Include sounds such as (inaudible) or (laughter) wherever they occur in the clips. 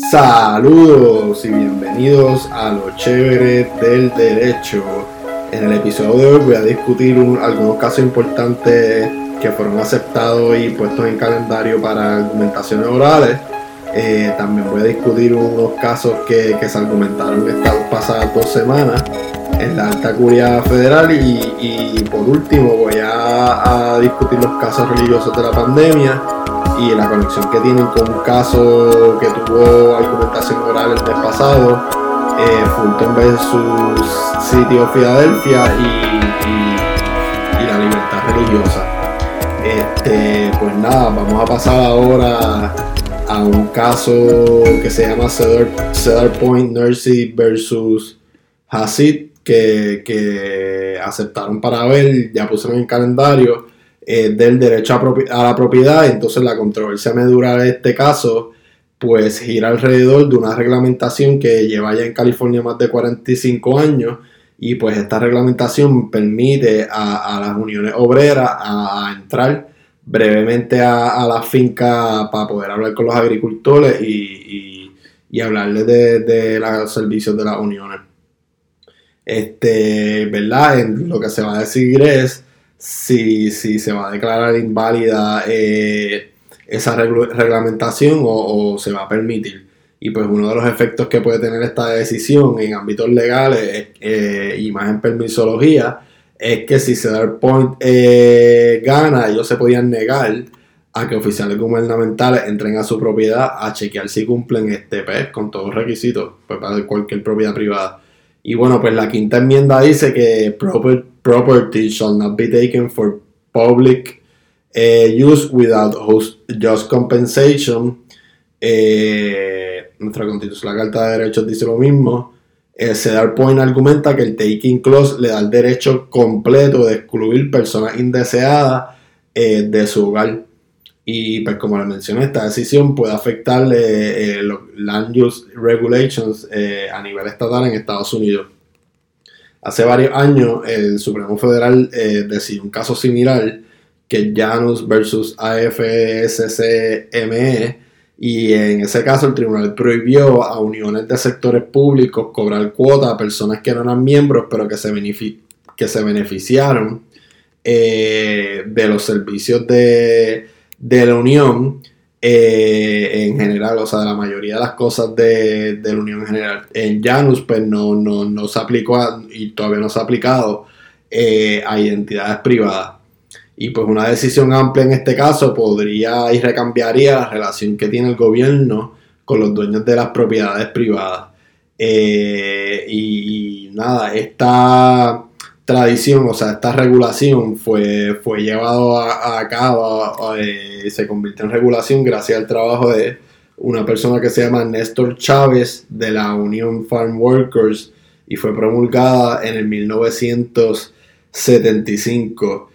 Saludos y bienvenidos a lo chévere del derecho. En el episodio de hoy voy a discutir algunos casos importantes que fueron aceptados y puestos en calendario para argumentaciones orales. Eh, también voy a discutir unos casos que, se argumentaron estas pasadas dos semanas en la alta curia federal y, por último voy a discutir los casos religiosos de la pandemia y la conexión que tienen con un caso que tuvo argumentación oral el mes pasado, eh, Fulton versus City of Philadelphia y, la libertad religiosa. Este, pues nada, vamos a pasar ahora a un caso que se llama Cedar, Point Nursery versus Hasid, que, que aceptaron para ver, ya pusieron en calendario eh, del derecho a, la propiedad. Entonces la controversia medular de este caso pues gira alrededor de una reglamentación que lleva ya en California más de 45 años y pues esta reglamentación permite a, las uniones obreras a, entrar brevemente a, la finca para poder hablar con los agricultores y, y, hablarles de, los servicios de las uniones. Este, ¿verdad? Lo que se va a decir es si, si se va a declarar inválida eh, esa reglamentación o, se va a permitir. Y pues uno de los efectos que puede tener esta decisión en ámbitos legales eh, y más en permisología es que si Cedar Point eh, gana, ellos se podían negar a que oficiales gubernamentales entren a su propiedad a chequear si cumplen este PES con todos los requisitos pues para cualquier propiedad privada. Y bueno, pues la quinta enmienda dice que proper property shall not be taken for public uh, use without just compensation. Eh, nuestra constitución, la Carta de Derechos dice lo mismo. Eh, Cedar Point argumenta que el taking clause le da el derecho completo de excluir personas indeseadas eh, de su hogar. Y pues como le mencioné, esta decisión puede afectar los land use regulations a nivel estatal en Estados Unidos. Hace varios años el Supremo Federal eh, decidió un caso similar que Janus versus AFSCME y en ese caso el tribunal prohibió a uniones de sectores públicos cobrar cuota a personas que no eran miembros pero que se, que se beneficiaron eh, de los servicios de, de la unión eh, en general, o sea, de la mayoría de las cosas de, la Unión en general. En Janus, pues no, no, se aplicó y todavía no se ha aplicado eh, a identidades privadas. Y pues una decisión amplia en este caso podría y recambiaría la relación que tiene el gobierno con los dueños de las propiedades privadas. Eh, y, nada, esta tradición, o sea, esta regulación fue, fue llevado a, cabo, eh, se convirtió en regulación gracias al trabajo de una persona que se llama Néstor Chávez de la Unión Farm Workers y fue promulgada en el 1975.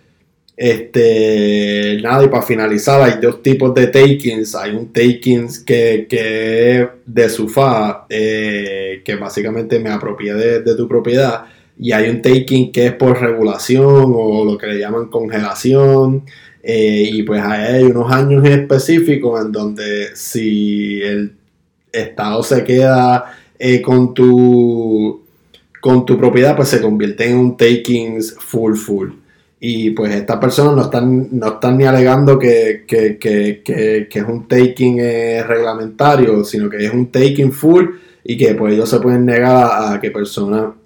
Este, nada, y para finalizar, hay dos tipos de takings. Hay un takings que, que de sofá, eh, que básicamente me apropia de, de tu propiedad y hay un taking que es por regulación o lo que le llaman congelación. Eh, y pues hay unos años específicos en donde si el Estado se queda eh, con, tu, con tu propiedad, pues se convierte en un taking full full. Y pues estas personas no están, no están ni alegando que, es un taking eh, reglamentario, sino que es un taking full y que pues ellos se pueden negar a que personas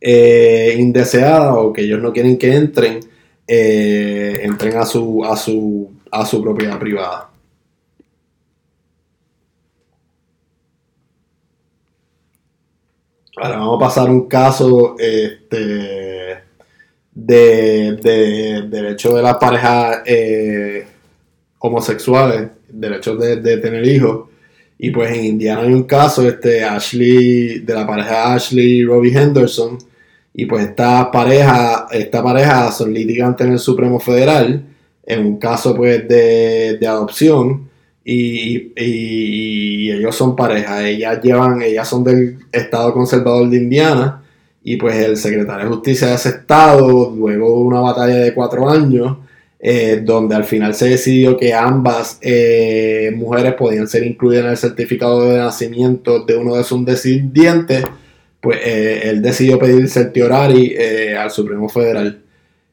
eh, indeseada o que ellos no quieren que entren, eh, entren a su, a, su, a su propiedad privada. Ahora vamos a pasar un caso este, de, de, derecho de las parejas eh, homosexuales, derecho de, de, tener hijos. Y pues en Indiana hay un caso este, Ashley, de la pareja Ashley y Robbie Henderson, y pues esta pareja, esta pareja son litigantes en el Supremo Federal, en un caso pues de, adopción, y, ellos son pareja, ellas llevan, ellas son del Estado Conservador de Indiana, y pues el secretario de Justicia de ese estado, luego de una batalla de cuatro años, eh, donde al final se decidió que ambas eh, mujeres podían ser incluidas en el certificado de nacimiento de uno de sus descendientes, pues él decidió pedir certiorari al Supremo Federal.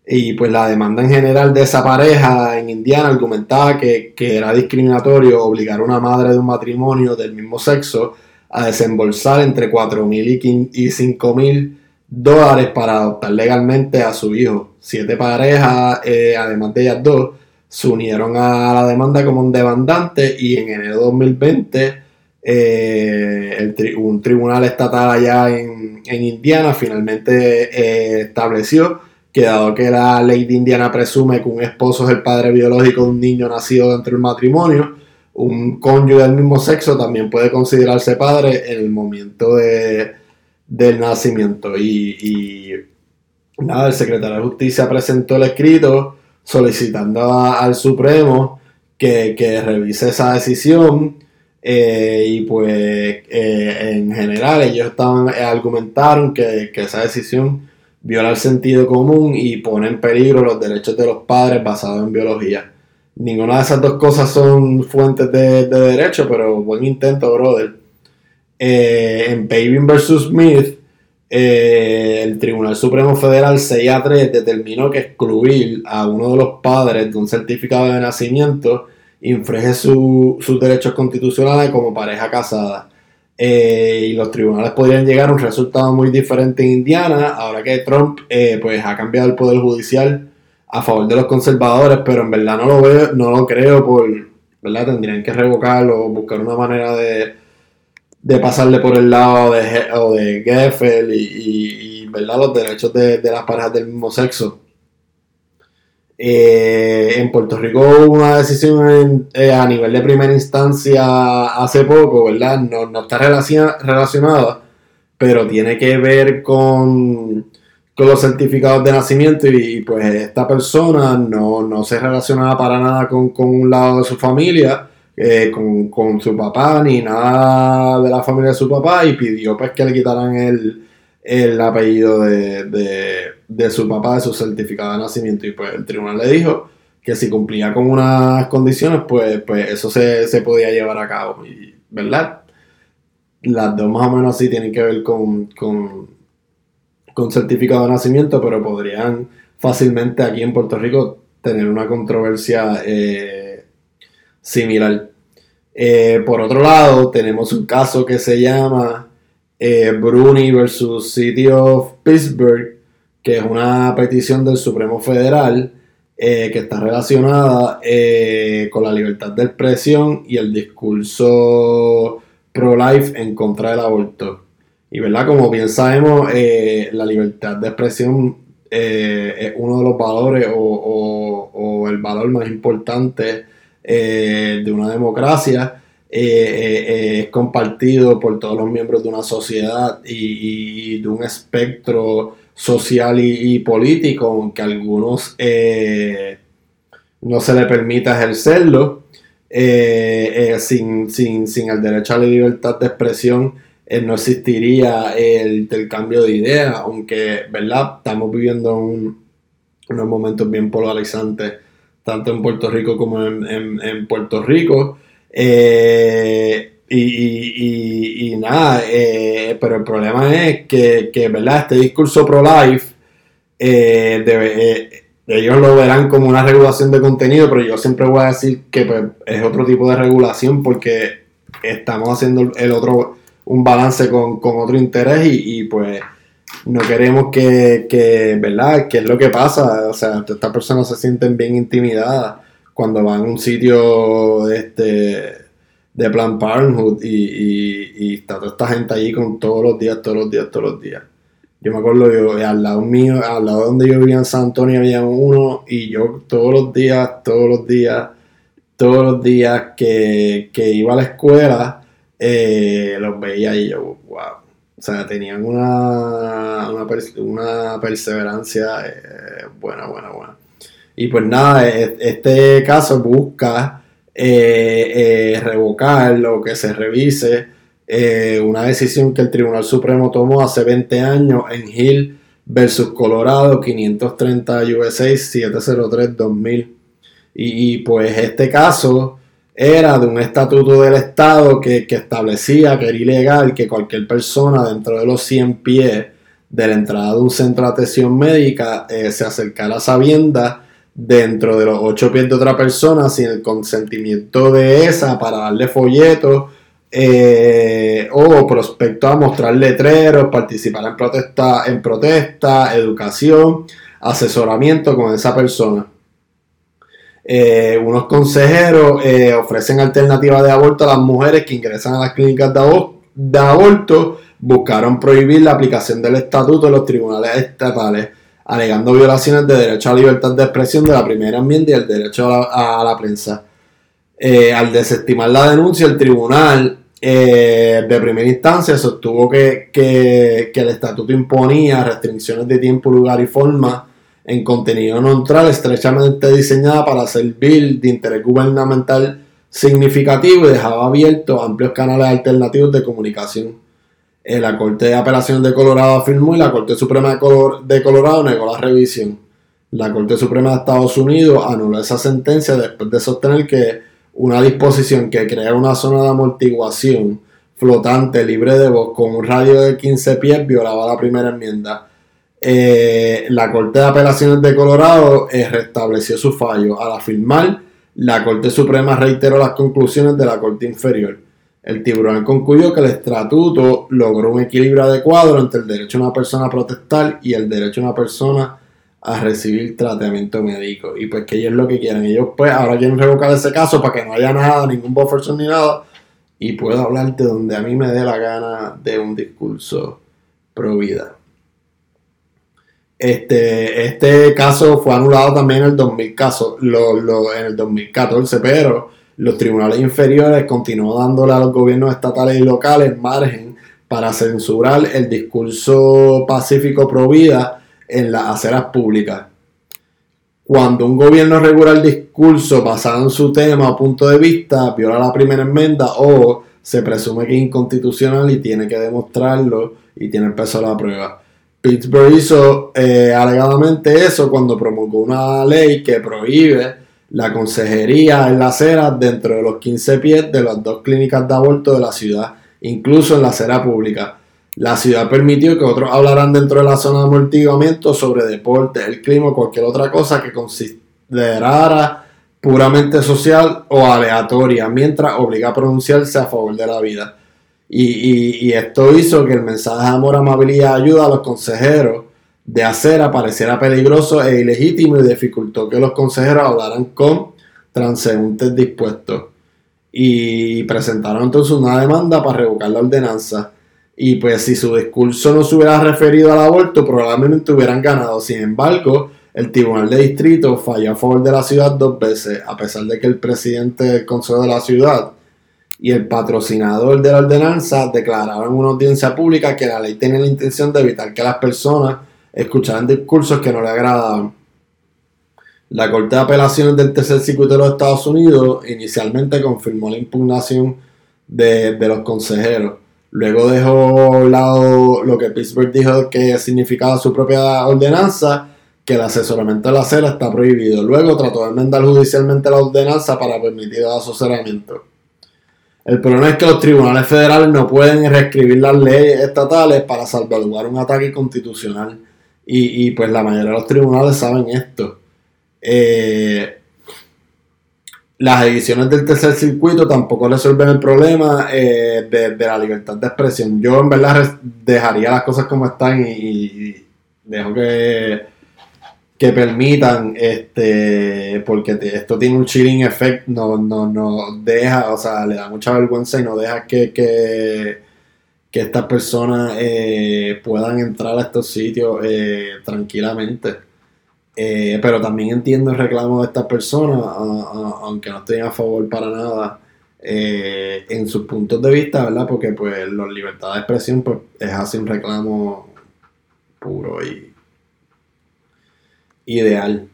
Y pues la demanda en general de esa pareja en Indiana argumentaba que, que era discriminatorio obligar a una madre de un matrimonio del mismo sexo a desembolsar entre 4.000 y 5.000 dólares para adoptar legalmente a su hijo. Siete parejas, eh, además de ellas dos, se unieron a la demanda como un demandante y en enero de 2020 eh, un tribunal estatal allá en, Indiana finalmente eh, estableció que dado que la ley de Indiana presume que un esposo es el padre biológico de un niño nacido dentro del matrimonio, un cónyuge del mismo sexo también puede considerarse padre en el momento de, del nacimiento. Y, nada, el secretario de Justicia presentó el escrito solicitando al Supremo que, revise esa decisión. Eh, y pues eh, en general ellos estaban eh, argumentaron que, esa decisión viola el sentido común y pone en peligro los derechos de los padres basados en biología. Ninguna de esas dos cosas son fuentes de, derecho, pero buen intento, brother. En Paving vs. Smith, el Tribunal Supremo Federal 6 a 3 determinó que excluir a uno de los padres de un certificado de nacimiento infringe sus derechos constitucionales como pareja casada. Eh, y los tribunales podrían llegar a un resultado muy diferente en Indiana, ahora que Trump pues, ha cambiado el poder judicial a favor de los conservadores, pero en verdad no lo veo, no lo creo por, ¿verdad? Tendrían que revocarlo, buscar una manera de, de pasarle por el lado de, o de Geffel y, ¿verdad? los derechos de, las parejas del mismo sexo. Eh, en Puerto Rico hubo una decisión eh, a nivel de primera instancia hace poco, ¿verdad? No, no está relacionada, pero tiene que ver con con los certificados de nacimiento y, pues esta persona no, se relacionaba para nada con, un lado de su familia, eh, con, su papá ni nada de la familia de su papá y pidió pues que le quitaran el, apellido de, su papá de su certificado de nacimiento y pues el tribunal le dijo que si cumplía con unas condiciones pues, pues eso se, podía llevar a cabo, ¿verdad? Las dos más o menos así tienen que ver con con certificado de nacimiento, pero podrían fácilmente aquí en Puerto Rico tener una controversia eh, similar. Eh, por otro lado, tenemos un caso que se llama eh, Bruni versus City of Pittsburgh, que es una petición del Supremo Federal que está relacionada con la libertad de expresión y el discurso pro-life en contra del aborto. Y verdad, como bien sabemos, eh, la libertad de expresión eh, es uno de los valores o, el valor más importante eh, de una democracia. es compartido por todos los miembros de una sociedad y, de un espectro social y, político, aunque a algunos no se le permita ejercerlo. sin, sin el derecho a la libertad de expresión, eh, no existiría el intercambio de ideas, aunque, ¿verdad? Estamos viviendo unos momentos bien polarizantes, tanto en Puerto Rico como en, Puerto Rico. Eh, y, nada, eh, pero el problema es que, ¿verdad? Este discurso pro-life, ellos lo verán como una regulación de contenido, pero yo siempre voy a decir que pues, es otro tipo de regulación porque estamos haciendo el otro un balance con, otro interés y, pues no queremos que, ¿verdad? ¿Qué es lo que pasa? O sea, estas personas se sienten bien intimidadas cuando van a un sitio este, de Plan Parenthood y, y, está toda esta gente allí con todos los días, todos los días, todos los días. Yo me acuerdo, yo, al lado mío, al lado donde yo vivía en San Antonio había uno y yo todos los días, todos los días, todos los días que, que iba a la escuela, eh, los veía y yo, wow. O sea, tenían una, una, perseverancia eh, buena, buena, buena. Y pues nada, e, este caso busca eh, eh, revocar o que se revise una decisión que el Tribunal Supremo tomó hace 20 años en Hill versus Colorado 530 USA 703 2000 Y, pues este caso era de un estatuto del Estado que, establecía que era ilegal que cualquier persona dentro de los 100 pies de la entrada de un centro de atención médica eh, se acercara a sabienda dentro de los 8 pies de otra persona sin el consentimiento de esa para darle folletos eh, o prospecto a mostrar letreros, participar en protesta, en protesta, educación, asesoramiento con esa persona. Eh, unos consejeros eh, ofrecen alternativas de aborto a las mujeres que ingresan a las clínicas de, aborto. Buscaron prohibir la aplicación del estatuto en los tribunales estatales, alegando violaciones de derecho a la libertad de expresión de la primera enmienda y el derecho a la, prensa. Eh, al desestimar la denuncia, el tribunal de primera instancia sostuvo que, que, el estatuto imponía restricciones de tiempo, lugar y forma en contenido neutral estrechamente diseñada para servir de interés gubernamental significativo y dejaba abiertos amplios canales alternativos de comunicación. Eh, la Corte de Apelaciones de Colorado afirmó y la Corte Suprema de, Colorado negó la revisión. La Corte Suprema de Estados Unidos anuló esa sentencia después de sostener que una disposición que crea una zona de amortiguación flotante libre de voz con un radio de 15 pies violaba la primera enmienda eh, la Corte de Apelaciones de Colorado eh, restableció su fallo. Al afirmar, la Corte Suprema reiteró las conclusiones de la Corte Inferior. El tribunal concluyó que el estatuto logró un equilibrio adecuado entre el derecho de una persona a protestar y el derecho de una persona a recibir tratamiento médico. Y pues que ellos lo que quieren. Ellos pues ahora quieren revocar ese caso para que no haya nada, ningún buffer ni nada. Y puedo hablarte donde a mí me dé la gana de un discurso pro vida. Este, este caso fue anulado también en el, 2000 caso, lo, en el 2014, pero los tribunales inferiores continuó dándole a los gobiernos estatales y locales margen para censurar el discurso pacífico pro en las aceras públicas. Cuando un gobierno regula el discurso basado en su tema o punto de vista, viola la primera enmienda o se presume que es inconstitucional y tiene que demostrarlo y tiene el peso de la prueba. Pittsburgh hizo eh, alegadamente eso cuando promulgó una ley que prohíbe la consejería en la acera dentro de los 15 pies de las dos clínicas de aborto de la ciudad, incluso en la acera pública. La ciudad permitió que otros hablaran dentro de la zona de amortiguamiento sobre deporte, el clima o cualquier otra cosa que considerara puramente social o aleatoria, mientras obliga a pronunciarse a favor de la vida. Y, esto hizo que el mensaje de amor, amabilidad, ayuda a los consejeros de acera pareciera peligroso e ilegítimo y dificultó que los consejeros hablaran con transeúntes dispuestos. Y presentaron entonces una demanda para revocar la ordenanza. Y pues si su discurso no se hubiera referido al aborto, probablemente hubieran ganado. Sin embargo, el Tribunal de Distrito falló a favor de la ciudad dos veces, a pesar de que el presidente del Consejo de la Ciudad y el patrocinador de la ordenanza declararon en una audiencia pública que la ley tenía la intención de evitar que las personas escucharan discursos que no le agradaban. La Corte de Apelaciones del Tercer Circuito de los Estados Unidos inicialmente confirmó la impugnación de, los consejeros. Luego dejó a lado lo que Pittsburgh dijo que significaba su propia ordenanza, que el asesoramiento de la acera está prohibido. Luego trató de enmendar judicialmente la ordenanza para permitir el asesoramiento. El problema es que los tribunales federales no pueden reescribir las leyes estatales para salvaguardar un ataque constitucional. Y, pues la mayoría de los tribunales saben esto. Eh, las ediciones del tercer circuito tampoco resuelven el problema eh, de, la libertad de expresión. Yo en verdad dejaría las cosas como están y dejo que que permitan, este, porque esto tiene un chilling effect, no, no, no deja, o sea, le da mucha vergüenza y no deja que, que, que estas personas eh, puedan entrar a estos sitios eh, tranquilamente. Eh, pero también entiendo el reclamo de estas personas, aunque no estén a favor para nada en sus puntos de vista, ¿verdad? Porque pues la libertad de expresión pues, es así un reclamo puro y ideal.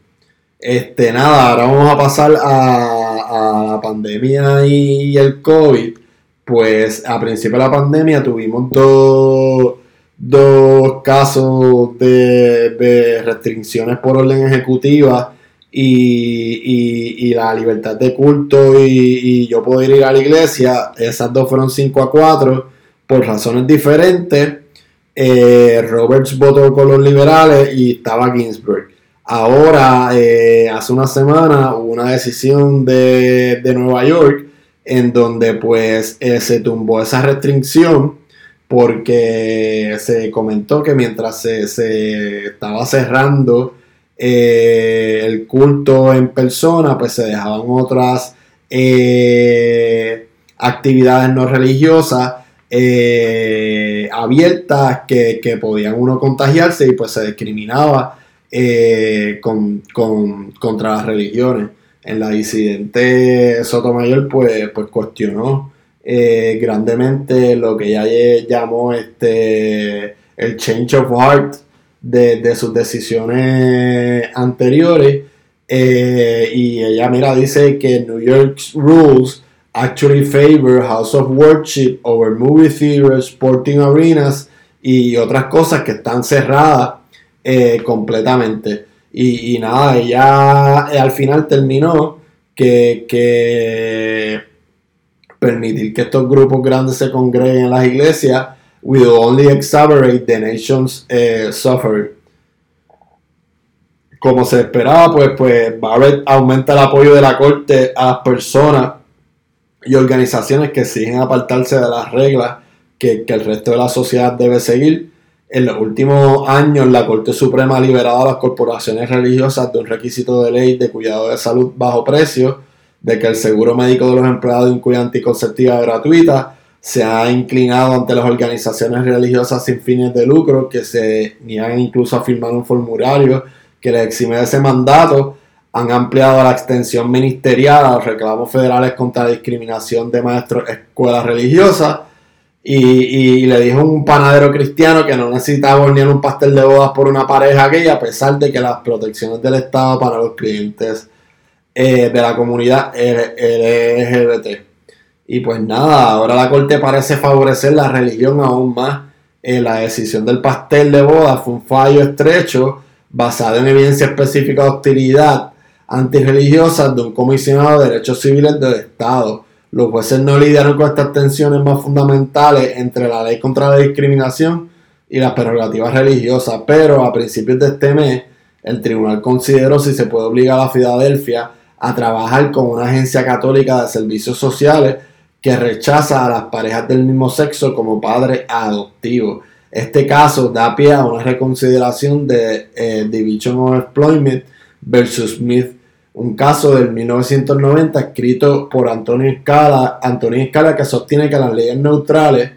Este, nada, ahora vamos a pasar a, la pandemia y el COVID. Pues a principio de la pandemia tuvimos dos, dos casos de, restricciones por orden ejecutiva y, y, la libertad de culto y, yo poder ir a la iglesia, esas dos fueron 5 a 4 por razones diferentes. Eh, Roberts votó con los liberales y estaba Ginsburg. Ahora, eh, hace una semana, hubo una decisión de, de Nueva York en donde pues eh, se tumbó esa restricción porque se comentó que mientras se, se estaba cerrando eh, el culto en persona, pues se dejaban otras eh, actividades no religiosas abiertas que, podían uno contagiarse y pues se discriminaba con, contra las religiones. En la disidente Sotomayor pues, pues cuestionó grandemente lo que ella llamó este, el change of heart de, sus decisiones anteriores. Eh, y ella, mira, dice que New York's rules actually favor House of Worship over movie theaters, sporting arenas y otras cosas que están cerradas eh, completamente. Y, nada, ella eh, al final terminó que, que permitir que estos grupos grandes se congreguen en las iglesias will only exacerbate the nation's uh, suffering. Como se esperaba, pues, pues Barrett aumenta el apoyo de la corte a las personas y organizaciones que exigen apartarse de las reglas que, que el resto de la sociedad debe seguir. En los últimos años, la Corte Suprema ha liberado a las corporaciones religiosas de un requisito de ley de cuidado de salud bajo precio, de que el seguro médico de los empleados incluya anticonceptiva gratuita, se ha inclinado ante las organizaciones religiosas sin fines de lucro que se niegan incluso a firmar un formulario que les exime de ese mandato, han ampliado la extensión ministerial a los reclamos federales contra la discriminación de maestros escuelas religiosas y, le dijo un panadero cristiano que no necesitaba hornear un pastel de bodas por una pareja gay a pesar de que las protecciones del Estado para los clientes eh, de la comunidad LGBT y pues nada, ahora la corte parece favorecer la religión aún más. Eh, la decisión del pastel de boda fue un fallo estrecho basado en evidencia específica de hostilidad antirreligiosa de un comisionado de derechos civiles del Estado. Los jueces no lidiaron con estas tensiones más fundamentales entre la ley contra la discriminación y las prerrogativas religiosas, pero a principios de este mes el tribunal consideró si se puede obligar a Filadelfia a trabajar con una agencia católica de servicios sociales que rechaza a las parejas del mismo sexo como padre adoptivo. Este caso da pie a una reconsideración de eh, Division of Employment versus Smith, un caso del 1990 escrito por Antonio Escala, Antonio Escala que sostiene que las leyes neutrales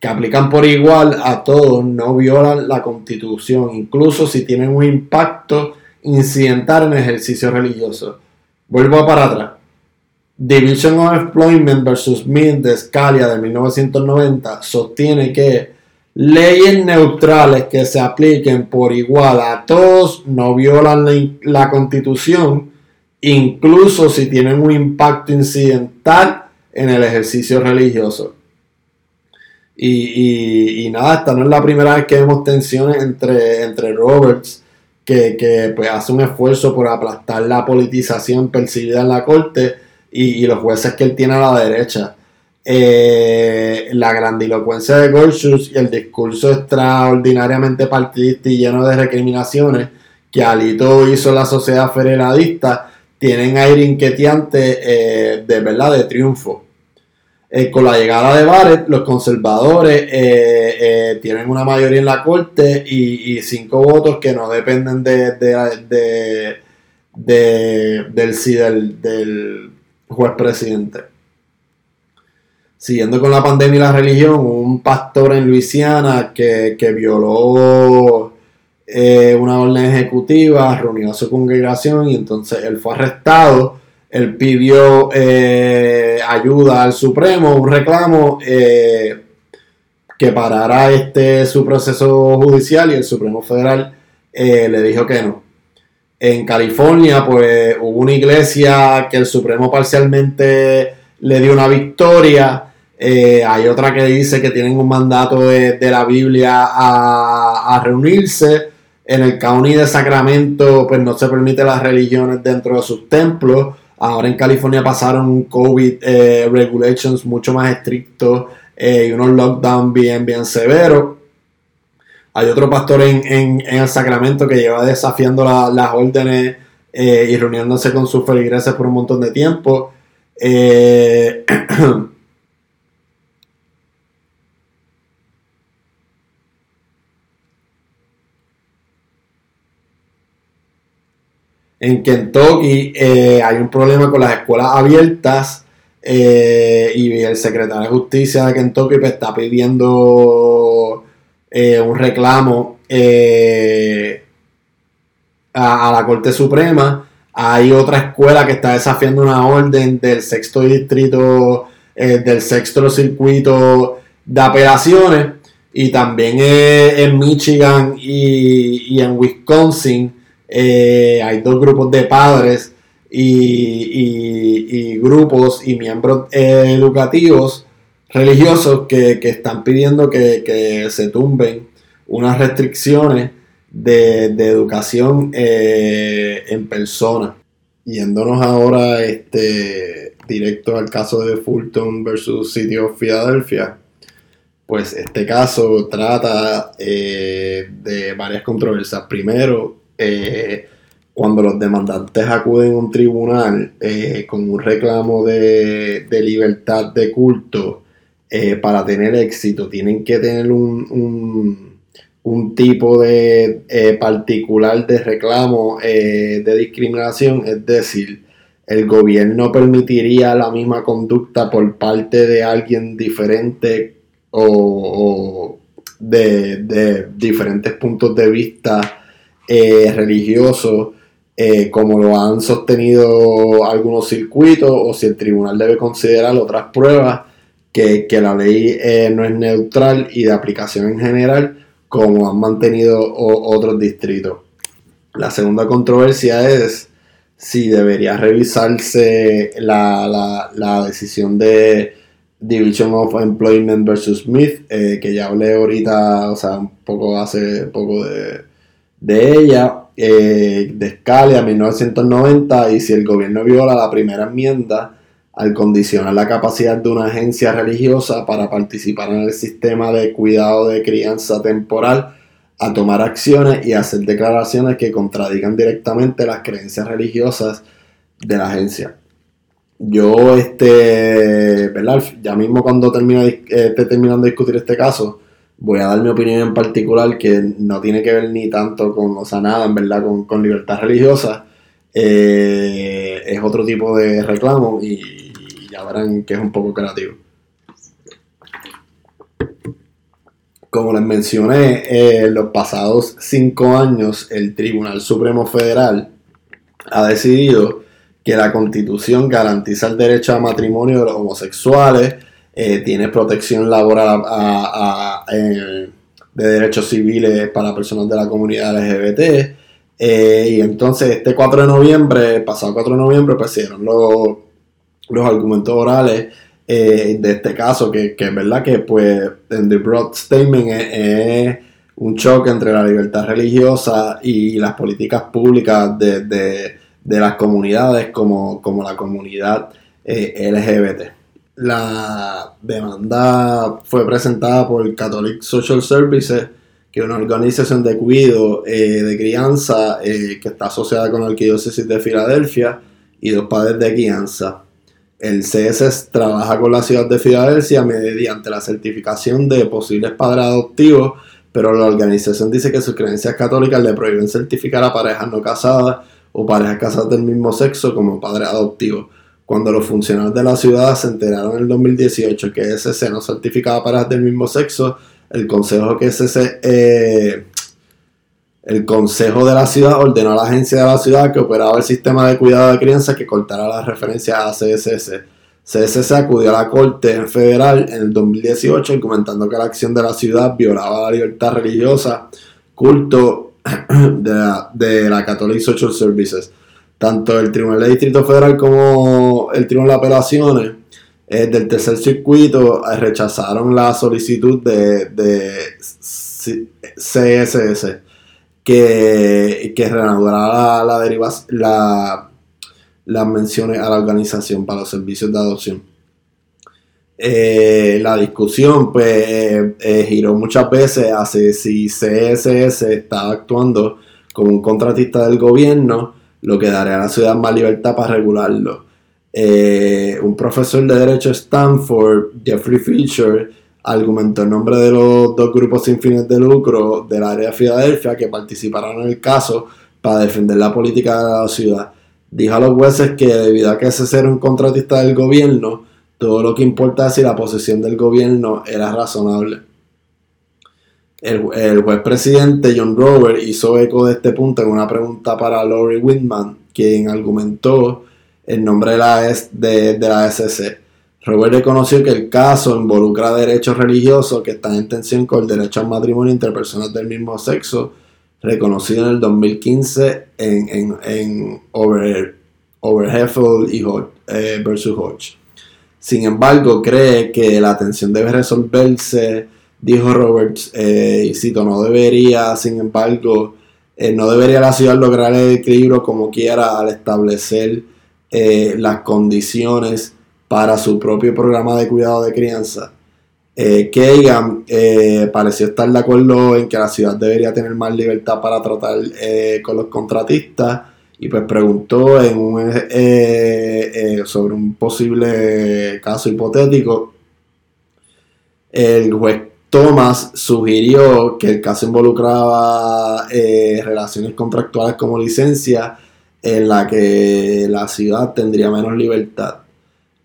que aplican por igual a todos no violan la constitución, incluso si tienen un impacto incidental en ejercicio religioso. Vuelvo para atrás. Division of Employment versus Mint de Scalia de 1990 sostiene que leyes neutrales que se apliquen por igual a todos no violan la, constitución, incluso si tienen un impacto incidental en el ejercicio religioso. Y, nada, esta no es la primera vez que vemos tensiones entre, entre Roberts, que, que pues, hace un esfuerzo por aplastar la politización percibida en la corte y, los jueces que él tiene a la derecha. Eh, la grandilocuencia de Gorsuch y el discurso extraordinariamente partidista y lleno de recriminaciones que Alito hizo la sociedad federalista tienen aire inquieteante eh, de verdad de triunfo. Eh, con la llegada de Barrett, los conservadores tienen una mayoría en la corte y, cinco votos que no dependen de, de, de, del, del juez presidente. Siguiendo con la pandemia y la religión, un pastor en Luisiana que, violó eh, una orden ejecutiva, reunió a su congregación y entonces él fue arrestado. Él pidió eh, ayuda al Supremo, un reclamo eh, que parara este su proceso judicial y el Supremo Federal le dijo que no. En California, pues hubo una iglesia que el Supremo parcialmente le dio una victoria. Hay otra que dice que tienen un mandato de, la Biblia a, reunirse. En el county de Sacramento, pues no se permite las religiones dentro de sus templos. Ahora en California pasaron COVID eh, regulations mucho más estrictos eh, y unos lockdowns bien, bien severos. Hay otro pastor en, en, el Sacramento que lleva desafiando las órdenes eh, y reuniéndose con sus feligreses por un montón de tiempo. (clears throat) en Kentucky eh, hay un problema con las escuelas abiertas eh, y el secretario de Justicia de Kentucky pues, está pidiendo eh, un reclamo a, la Corte Suprema. Hay otra escuela que está desafiando una orden del sexto distrito, del sexto circuito de apelaciones y también en Michigan y en Wisconsin eh, hay dos grupos de padres y, grupos y miembros eh, educativos religiosos que, están pidiendo que, se tumben unas restricciones de, educación eh, en persona. Yéndonos ahora este, directo al caso de Fulton versus City of Philadelphia, pues este caso trata de varias controversias. Primero, eh, cuando los demandantes acuden a un tribunal eh, con un reclamo de, libertad de culto, eh, para tener éxito tienen que tener un, un, tipo de particular de reclamo de discriminación, es decir, el gobierno permitiría la misma conducta por parte de alguien diferente o, de, de diferentes puntos de vista eh, religioso, eh, como lo han sostenido algunos circuitos, o si el tribunal debe considerar otras pruebas, que, la ley eh, no es neutral y de aplicación en general, como han mantenido otros distritos. La segunda controversia es si debería revisarse la, decisión de Division of Employment versus Smith, que ya hablé ahorita, o sea, un poco hace poco de, de ella, eh, de Scalia, 1990, y si el gobierno viola la primera enmienda al condicionar la capacidad de una agencia religiosa para participar en el sistema de cuidado de crianza temporal, a tomar acciones y hacer declaraciones que contradigan directamente las creencias religiosas de la agencia. Yo, este, ¿verdad? Ya mismo cuando termine, eh, esté terminando de discutir este caso, voy a dar mi opinión en particular que no tiene que ver ni tanto con, o sea, nada en verdad con, libertad religiosa. Eh, es otro tipo de reclamo y, ya verán que es un poco creativo. Como les mencioné, en eh, los pasados cinco años el Tribunal Supremo Federal ha decidido que la Constitución garantiza el derecho a matrimonio de los homosexuales, eh, tiene protección laboral de derechos civiles para personas de la comunidad LGBT. Eh, y entonces este 4 de noviembre, pasado 4 de noviembre, pues los, los argumentos orales eh, de este caso, que, es verdad que pues en The Broad Statement es, un choque entre la libertad religiosa y las políticas públicas de, las comunidades como, como la comunidad LGBT. La demanda fue presentada por Catholic Social Services, que es una organización de cuidado eh, de crianza eh, que está asociada con la Arquidiócesis de Filadelfia y dos padres de crianza. El CSS trabaja con la ciudad de Filadelfia mediante la certificación de posibles padres adoptivos, pero la organización dice que sus creencias católicas le prohíben certificar a parejas no casadas o parejas casadas del mismo sexo como padres adoptivos. Cuando los funcionarios de la ciudad se enteraron en el 2018 que SC no certificaba parejas del mismo sexo, el consejo que SC, eh, el consejo de la ciudad ordenó a la agencia de la ciudad que operaba el sistema de cuidado de crianza que cortara la referencia a CSS. CSS acudió a la Corte Federal en el 2018 argumentando que la acción de la ciudad violaba la libertad religiosa, culto de la, de la Catholic Social Services tanto el Tribunal de Distrito Federal como el Tribunal de Apelaciones eh, del tercer circuito eh, rechazaron la solicitud de, CSS. que, que reanudará la, deriva, la, las menciones a la organización para los servicios de adopción. Eh, la discusión pues giró muchas veces hacia si CSS estaba actuando como un contratista del gobierno, lo que daría a la ciudad más libertad para regularlo. Un profesor de Derecho de Stanford, Jeffrey Fisher, argumentó en nombre de los dos grupos sin fines de lucro del área de Filadelfia que participaron en el caso para defender la política de la ciudad. Dijo a los jueces que debido a que ese ser un contratista del gobierno, todo lo que importa es si la posición del gobierno era razonable. El, juez presidente John Rover hizo eco de este punto en una pregunta para Laurie Whitman, quien argumentó en nombre de la, de, la SC. Robert reconoció que el caso involucra derechos religiosos que están en tensión con el derecho al matrimonio entre personas del mismo sexo, reconocido en el 2015 en, en, en Over, y Hodge, eh, Hodge. Sin embargo, cree que la tensión debe resolverse, dijo Roberts, eh, y cito, no debería, sin embargo, eh, no debería la ciudad lograr el equilibrio como quiera al establecer las condiciones para su propio programa de cuidado de crianza. Eh, eh, pareció estar de acuerdo en que la ciudad debería tener más libertad para tratar eh, con los contratistas y pues preguntó sobre un posible caso hipotético. El juez Thomas sugirió que el caso involucraba relaciones contractuales como licencia en la que la ciudad tendría menos libertad.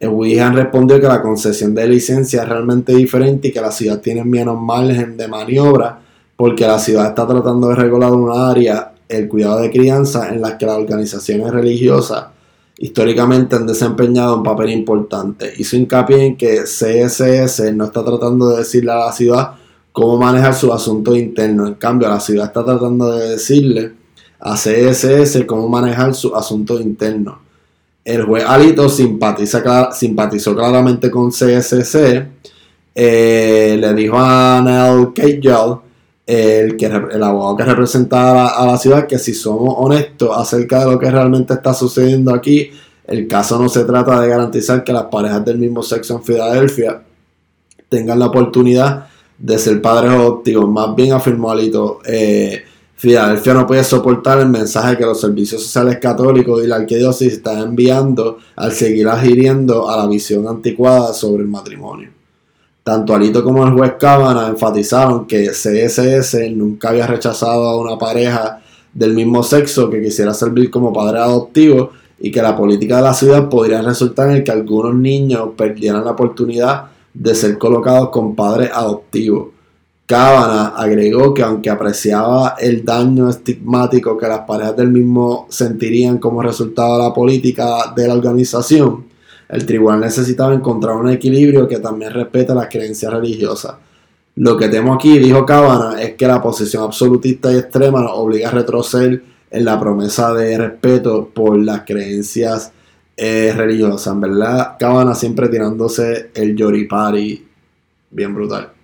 Wihan respondió que la concesión de licencia es realmente diferente y que la ciudad tiene menos margen de maniobra porque la ciudad está tratando de regular una área, el cuidado de crianza, en la que las organizaciones religiosas históricamente han desempeñado un papel importante. Hizo hincapié en que CSS no está tratando de decirle a la ciudad cómo manejar su asunto interno. En cambio, la ciudad está tratando de decirle a CSS cómo manejar su asunto interno. El juez Alito simpatizó claramente con CSC. Eh, le dijo a Nell Cagel, el, abogado que representa a la, ciudad, que si somos honestos acerca de lo que realmente está sucediendo aquí, el caso no se trata de garantizar que las parejas del mismo sexo en Filadelfia tengan la oportunidad de ser padres adoptivos. Más bien afirmó Alito. Eh, Filadelfia no puede soportar el mensaje que los servicios sociales católicos y la arquidiócesis están enviando al seguir adhiriendo a la visión anticuada sobre el matrimonio. Tanto Alito como el juez Cámara enfatizaron que CSS nunca había rechazado a una pareja del mismo sexo que quisiera servir como padre adoptivo y que la política de la ciudad podría resultar en que algunos niños perdieran la oportunidad de ser colocados con padres adoptivos. Cábana agregó que aunque apreciaba el daño estigmático que las parejas del mismo sentirían como resultado de la política de la organización, el tribunal necesitaba encontrar un equilibrio que también respeta las creencias religiosas. Lo que temo aquí, dijo Cábana, es que la posición absolutista y extrema nos obliga a retroceder en la promesa de respeto por las creencias eh, religiosas. En verdad, siempre tirándose el yoripari bien brutal.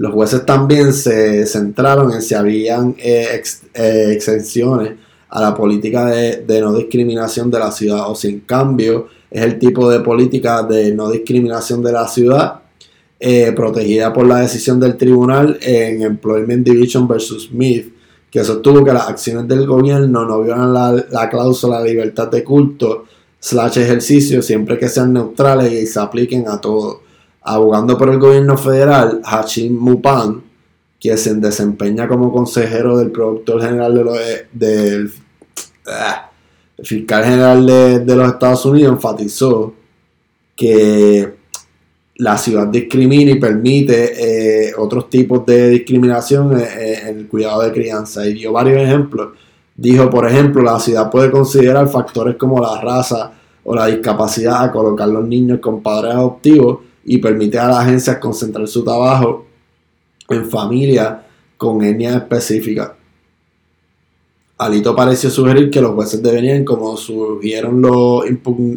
Los jueces también se centraron en si habían eh, eh, exenciones a la política de, no discriminación de la ciudad o si en cambio es el tipo de política de no discriminación de la ciudad eh, protegida por la decisión del tribunal en Employment Division versus Smith que sostuvo que las acciones del gobierno no violan la, la cláusula de libertad de culto slash ejercicio siempre que sean neutrales y se apliquen a todos abogando por el gobierno federal, Hashim Mupan, quien se desempeña como consejero del productor general de los, del ah, fiscal general de, los Estados Unidos, enfatizó que la ciudad discrimina y permite eh, otros tipos de discriminación eh, eh, en el cuidado de crianza. Y dio varios ejemplos. Dijo, por ejemplo, la ciudad puede considerar factores como la raza o la discapacidad a colocar los niños con padres adoptivos y permite a las agencias concentrar su trabajo en familia con etnia específica. Alito pareció sugerir que los jueces deberían, como surgieron los,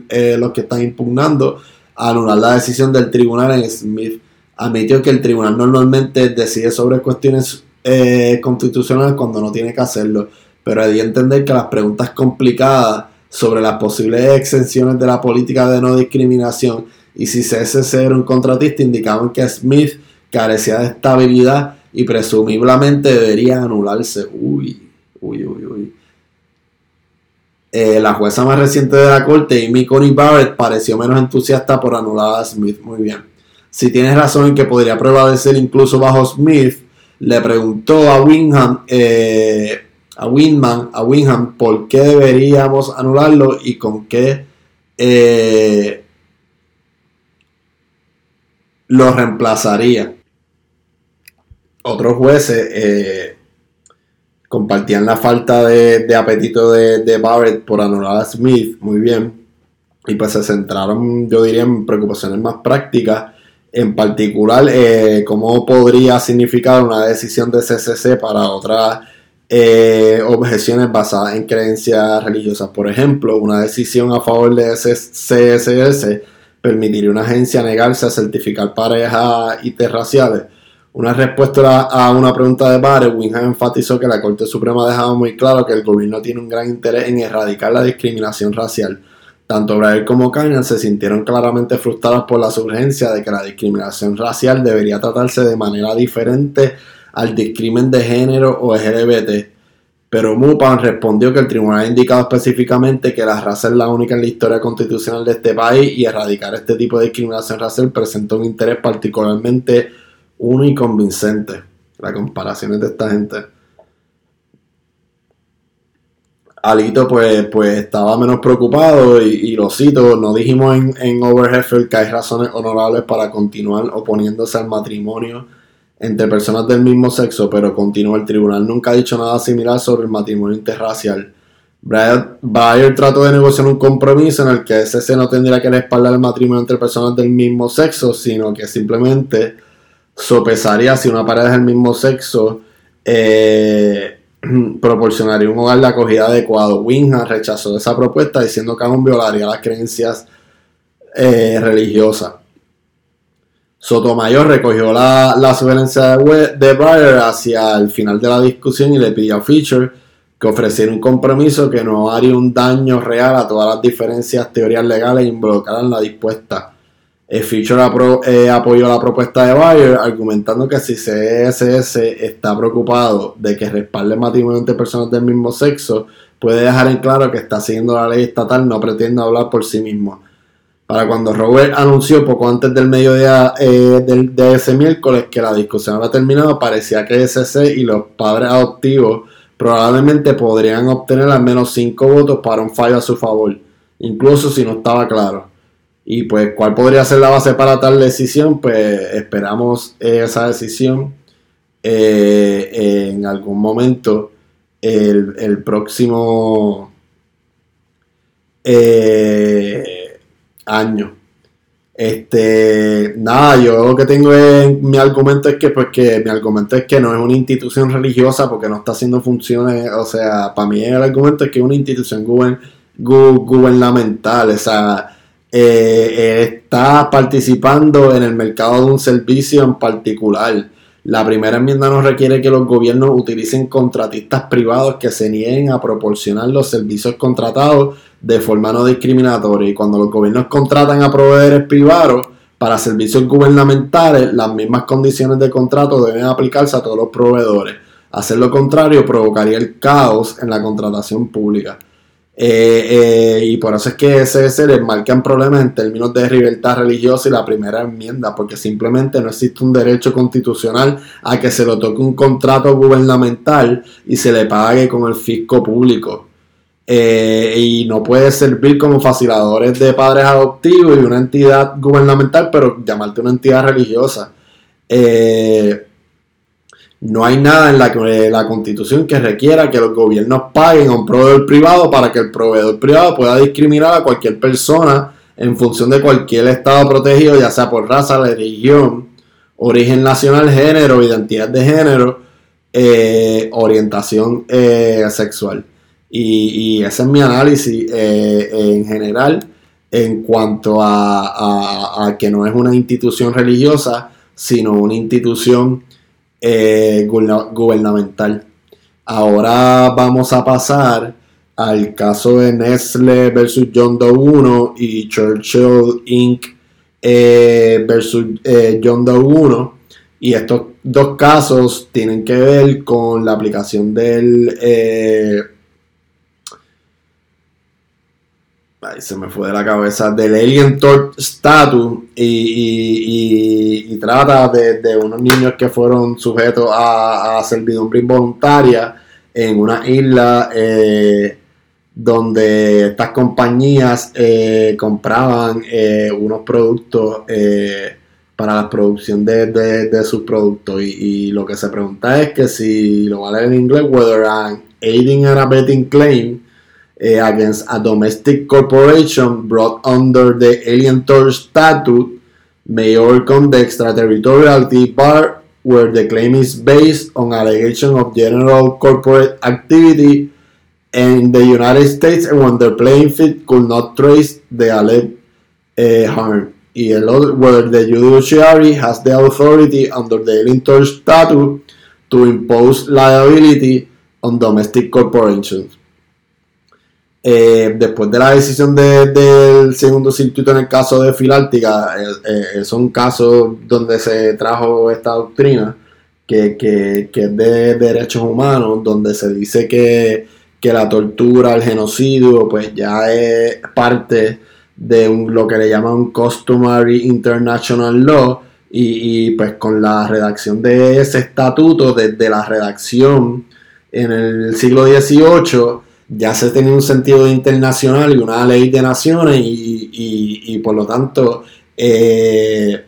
eh, los que están impugnando, anular la decisión del tribunal en Smith. Admitió que el tribunal normalmente decide sobre cuestiones eh, constitucionales cuando no tiene que hacerlo, pero que entender que las preguntas complicadas sobre las posibles exenciones de la política de no discriminación y si CSC era un contratista indicaban que Smith carecía de estabilidad y presumiblemente debería anularse. Uy, uy, uy, uy. Eh, la jueza más reciente de la corte, Amy Coney Barrett, pareció menos entusiasta por anular a Smith. Muy bien. Si tienes razón en que podría prevalecer incluso bajo Smith, le preguntó a Winham, eh, a Winman, a Winham, por qué deberíamos anularlo y con qué eh, lo reemplazaría. Otros jueces compartían la falta de, apetito de, Barrett por anular a Smith, muy bien, y pues se centraron, yo diría, en preocupaciones más prácticas, en particular, eh, cómo podría significar una decisión de CCC para otras eh, objeciones basadas en creencias religiosas. Por ejemplo, una decisión a favor de CSS permitiría una agencia negarse a certificar parejas interraciales una respuesta a una pregunta de Barrett, Winham enfatizó que la Corte Suprema dejaba muy claro que el gobierno tiene un gran interés en erradicar la discriminación racial. Tanto Breyer como Kanye se sintieron claramente frustrados por la sugerencia de que la discriminación racial debería tratarse de manera diferente al discrimen de género o LGBT. Pero Mupan respondió que el tribunal ha indicado específicamente que la raza es la única en la historia constitucional de este país y erradicar este tipo de discriminación racial presenta un interés particularmente uno y convincente. Las comparaciones de esta gente. Alito pues, pues estaba menos preocupado y, lo cito, no dijimos en, en que hay razones honorables para continuar oponiéndose al matrimonio entre personas del mismo sexo, pero continúa el tribunal nunca ha dicho nada similar sobre el matrimonio interracial. Bayer trató de negociar un compromiso en el que ese no tendría que respaldar el matrimonio entre personas del mismo sexo, sino que simplemente sopesaría si una pareja del mismo sexo eh, (clears throat) proporcionaría un hogar de acogida adecuado. Winham rechazó esa propuesta diciendo que aún violaría las creencias eh, religiosas. Sotomayor recogió la, la sugerencia de, de Breyer hacia el final de la discusión y le pidió a Fisher que ofreciera un compromiso que no haría un daño real a todas las diferencias teorías legales e involucraran la dispuesta Fisher eh, apoyó la propuesta de Bayer argumentando que si CSS está preocupado de que respalde matrimonio entre personas del mismo sexo, puede dejar en claro que está siguiendo la ley estatal, no pretende hablar por sí mismo. Para cuando Robert anunció poco antes del mediodía eh, de, ese miércoles que la discusión había terminado, parecía que SC y los padres adoptivos probablemente podrían obtener al menos 5 votos para un fallo a su favor, incluso si no estaba claro. Y pues, ¿cuál podría ser la base para tal decisión? Pues esperamos esa decisión eh, en algún momento el, próximo eh, año. Este, nada, yo lo que tengo en mi argumento es que, pues, que mi argumento es que no es una institución religiosa porque no está haciendo funciones, o sea, para mí el argumento es que es una institución gubernamental, o sea, eh, está participando en el mercado de un servicio en particular. La primera enmienda no requiere que los gobiernos utilicen contratistas privados que se nieguen a proporcionar los servicios contratados de forma no discriminatoria. Y cuando los gobiernos contratan a proveedores privados para servicios gubernamentales, las mismas condiciones de contrato deben aplicarse a todos los proveedores. Hacer lo contrario provocaría el caos en la contratación pública. Eh, eh, y por eso es que ese se le marcan problemas en términos de libertad religiosa y la primera enmienda, porque simplemente no existe un derecho constitucional a que se lo toque un contrato gubernamental y se le pague con el fisco público. Eh, y no puede servir como facilitadores de padres adoptivos y una entidad gubernamental, pero llamarte una entidad religiosa. Eh, no hay nada en la, la constitución que requiera que los gobiernos paguen a un proveedor privado para que el proveedor privado pueda discriminar a cualquier persona en función de cualquier estado protegido, ya sea por raza, religión, origen nacional, género, identidad de género, eh, orientación eh, sexual. Y, ese es mi análisis eh, en general en cuanto a, que no es una institución religiosa, sino una institución eh, gubernamental. Ahora vamos a pasar al caso de Nestle versus John Doe 1 y Churchill Inc. Eh, versus eh, John Doe 1. Y estos dos casos tienen que ver con la aplicación del... se me fue de la cabeza, del Alien Tort Status y, trata de, unos niños que fueron sujetos a, servidumbre involuntaria en una isla eh, donde estas compañías eh, compraban eh, unos productos para la producción de, sus productos. Y, lo que se pregunta es que si lo vale en inglés whether an aiding and abetting claim against a domestic corporation brought under the Alien Tour Statute may overcome the extraterritoriality bar where the claim is based on allegation of general corporate activity in the United States and when the playing field could not trace the alleged uh, harm. Where the judiciary has the authority under the Illinois statute to impose liability on domestic corporations. Eh, después de la decisión del segundo circuito en el caso de Filártica, eh, eh, son casos donde se trajo esta doctrina que, es de derechos humanos, donde se dice que, la tortura, el genocidio, pues ya es parte de lo que le llaman un customary international law y, y pues con la redacción de ese estatuto, desde la redacción en el siglo XVIII, ya se tenía un sentido internacional y una ley de naciones y, por lo tanto eh,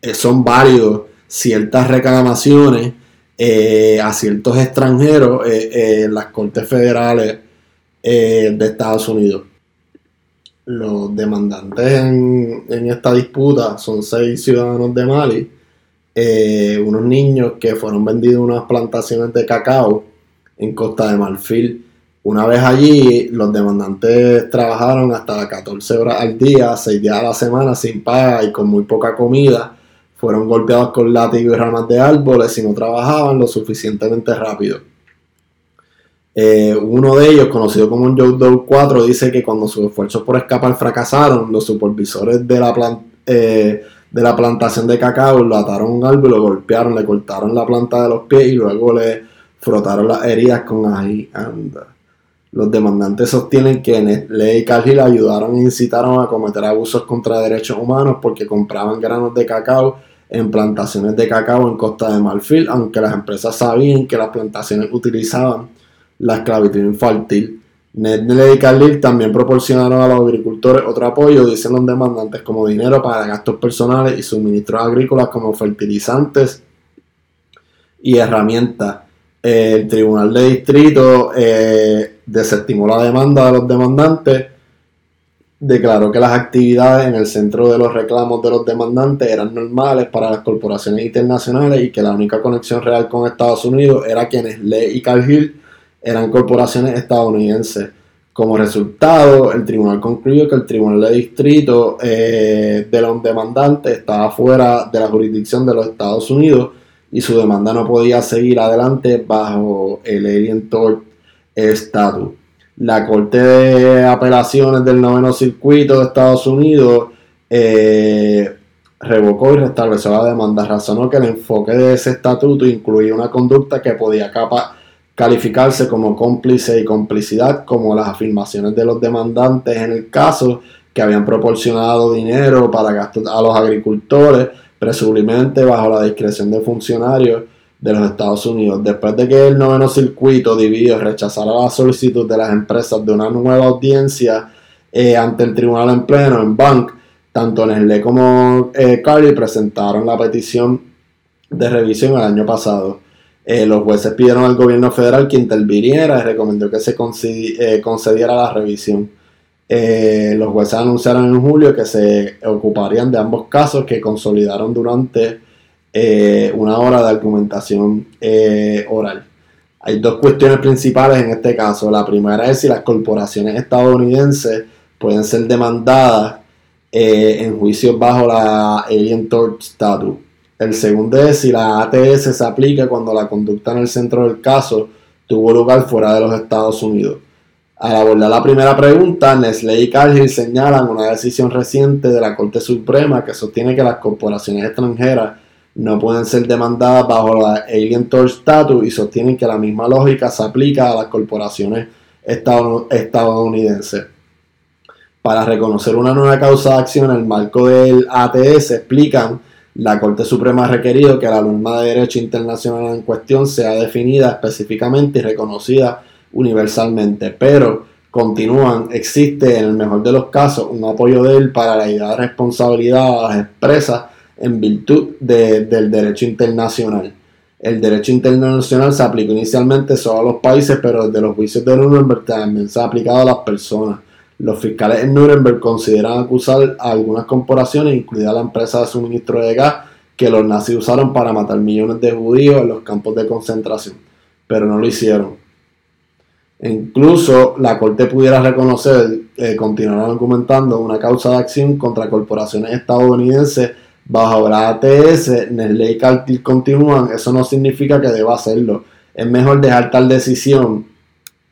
eh, son válidos ciertas reclamaciones eh, a ciertos extranjeros en las cortes federales de Estados Unidos. Los demandantes en, en, esta disputa son seis ciudadanos de Mali, unos niños que fueron vendidos en unas plantaciones de cacao en Costa de Marfil una vez allí, los demandantes trabajaron hasta 14 horas al día, 6 días a la semana sin paga y con muy poca comida. Fueron golpeados con látigos y ramas de árboles y no trabajaban lo suficientemente rápido. Eh, uno de ellos, conocido como Joe Doe 4, dice que cuando sus esfuerzos por escapar fracasaron, los supervisores de la, eh, de la plantación de cacao lo ataron a un árbol, lo golpearon, le cortaron la planta de los pies y luego le frotaron las heridas con ahí anda. Los demandantes sostienen que Nestlé y Cargill ayudaron e incitaron a cometer abusos contra derechos humanos porque compraban granos de cacao en plantaciones de cacao en Costa de Marfil, aunque las empresas sabían que las plantaciones utilizaban la esclavitud infantil. Nestlé y Cargill también proporcionaron a los agricultores otro apoyo, dicen los demandantes, como dinero para gastos personales y suministros agrícolas como fertilizantes y herramientas el Tribunal de Distrito eh, desestimó la demanda de los demandantes, declaró que las actividades en el centro de los reclamos de los demandantes eran normales para las corporaciones internacionales y que la única conexión real con Estados Unidos era quienes Lee y Cargill eran corporaciones estadounidenses. Como resultado, el tribunal concluyó que el Tribunal de Distrito eh, de los demandantes estaba fuera de la jurisdicción de los Estados Unidos y su demanda no podía seguir adelante bajo el Alien Tort. La Corte de Apelaciones del Noveno Circuito de Estados Unidos eh, revocó y restableció la demanda. Razonó que el enfoque de ese estatuto incluía una conducta que podía calificarse como cómplice y complicidad, como las afirmaciones de los demandantes en el caso que habían proporcionado dinero para gastos a los agricultores presumiblemente bajo la discreción de funcionarios de los Estados Unidos. Después de que el noveno circuito dividido rechazara la solicitud de las empresas de una nueva audiencia eh, ante el tribunal en pleno en Bank, tanto Nestlé como eh, Carly presentaron la petición de revisión el año pasado. Eh, los jueces pidieron al gobierno federal que interviniera y recomendó que se concediera la revisión. Eh, los jueces anunciaron en julio que se ocuparían de ambos casos que consolidaron durante eh, una hora de argumentación eh, oral. Hay dos cuestiones principales en este caso. La primera es si las corporaciones estadounidenses pueden ser demandadas en juicios bajo la Alien Tort Statute. El segundo es si la ATS se aplica cuando la conducta en el centro del caso tuvo lugar fuera de los Estados Unidos. Al abordar la primera pregunta, Nestlé y Cargill señalan una decisión reciente de la Corte Suprema que sostiene que las corporaciones extranjeras no pueden ser demandadas bajo la Alien Tort Statute y sostienen que la misma lógica se aplica a las corporaciones estadounidenses. Para reconocer una nueva causa de acción en el marco del ATS, explican la Corte Suprema ha requerido que la norma de derecho internacional en cuestión sea definida específicamente y reconocida universalmente, pero continúan, existe en el mejor de los casos un apoyo de él para la idea de responsabilidad a las empresas en virtud del derecho internacional. El derecho internacional se aplicó inicialmente solo a los países, pero desde los juicios de Nuremberg también se ha aplicado a las personas. Los fiscales en Nuremberg consideran acusar a algunas corporaciones, incluida la empresa de suministro de gas, que los nazis usaron para matar millones de judíos en los campos de concentración, pero no lo hicieron. Incluso la Corte pudiera reconocer, eh, continuar argumentando, una causa de acción contra corporaciones estadounidenses bajo la ATS, Nestlé y Cartier continúan, eso no significa que deba hacerlo. Es mejor dejar tal decisión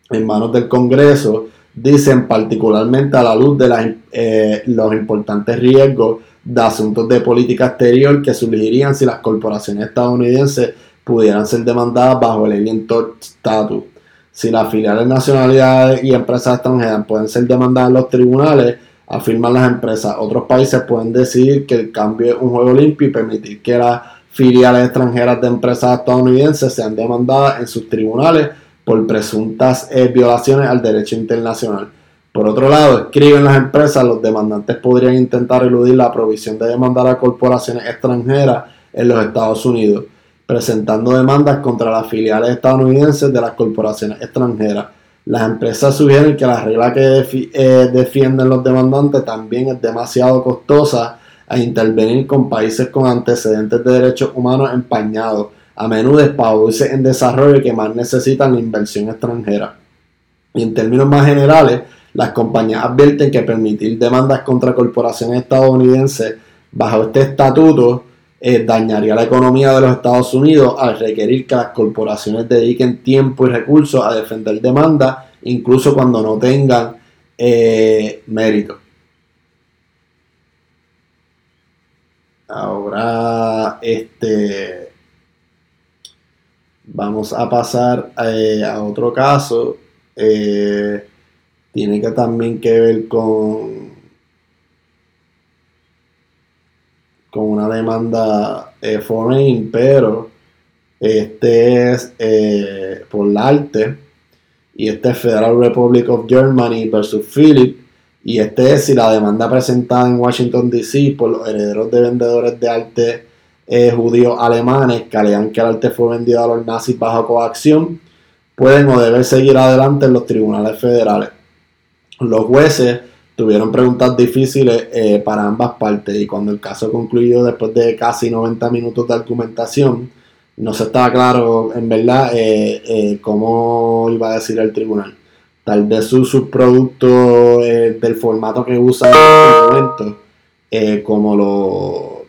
en manos del Congreso, dicen particularmente a la luz de eh, los importantes riesgos de asuntos de política exterior que surgirían si las corporaciones estadounidenses pudieran ser demandadas bajo el Alien Statute. Si las filiales nacionalidades y empresas extranjeras pueden ser demandadas en los tribunales, afirman las empresas. Otros países pueden decidir que el cambio es un juego limpio y permitir que las filiales extranjeras de empresas estadounidenses sean demandadas en sus tribunales por presuntas eh, violaciones al derecho internacional. Por otro lado, escriben las empresas, los demandantes podrían intentar eludir la provisión de demandar a corporaciones extranjeras en los Estados Unidos, presentando demandas contra las filiales estadounidenses de las corporaciones extranjeras las empresas sugieren que la regla que eh, defienden los demandantes también es demasiado costosa a intervenir con países con antecedentes de derechos humanos empañados, a menudo países en desarrollo que más necesitan la inversión extranjera. Y en términos más generales, las compañías advierten que permitir demandas contra corporaciones estadounidenses bajo este estatuto eh, dañaría la economía de los Estados Unidos al requerir que las corporaciones dediquen tiempo y recursos a defender demandas, incluso cuando no tengan eh, mérito. Ahora, este, vamos a pasar eh, a otro caso. tiene que también que ver con con una demanda eh, foreign, pero este es eh, por la arte y este es Federal Republic of Germany versus Philip y este es si la demanda presentada en Washington DC por los herederos de vendedores de arte eh, judíos alemanes que alegan que el arte fue vendido a los nazis bajo coacción pueden o deben seguir adelante en los tribunales federales. Los jueces tuvieron preguntas difíciles eh, para ambas partes y cuando el caso concluyó después de casi 90 minutos de argumentación, no se estaba claro en verdad eh, eh, cómo iba a decir el tribunal. Tal vez su subproducto del formato que usa en este momento, como lo,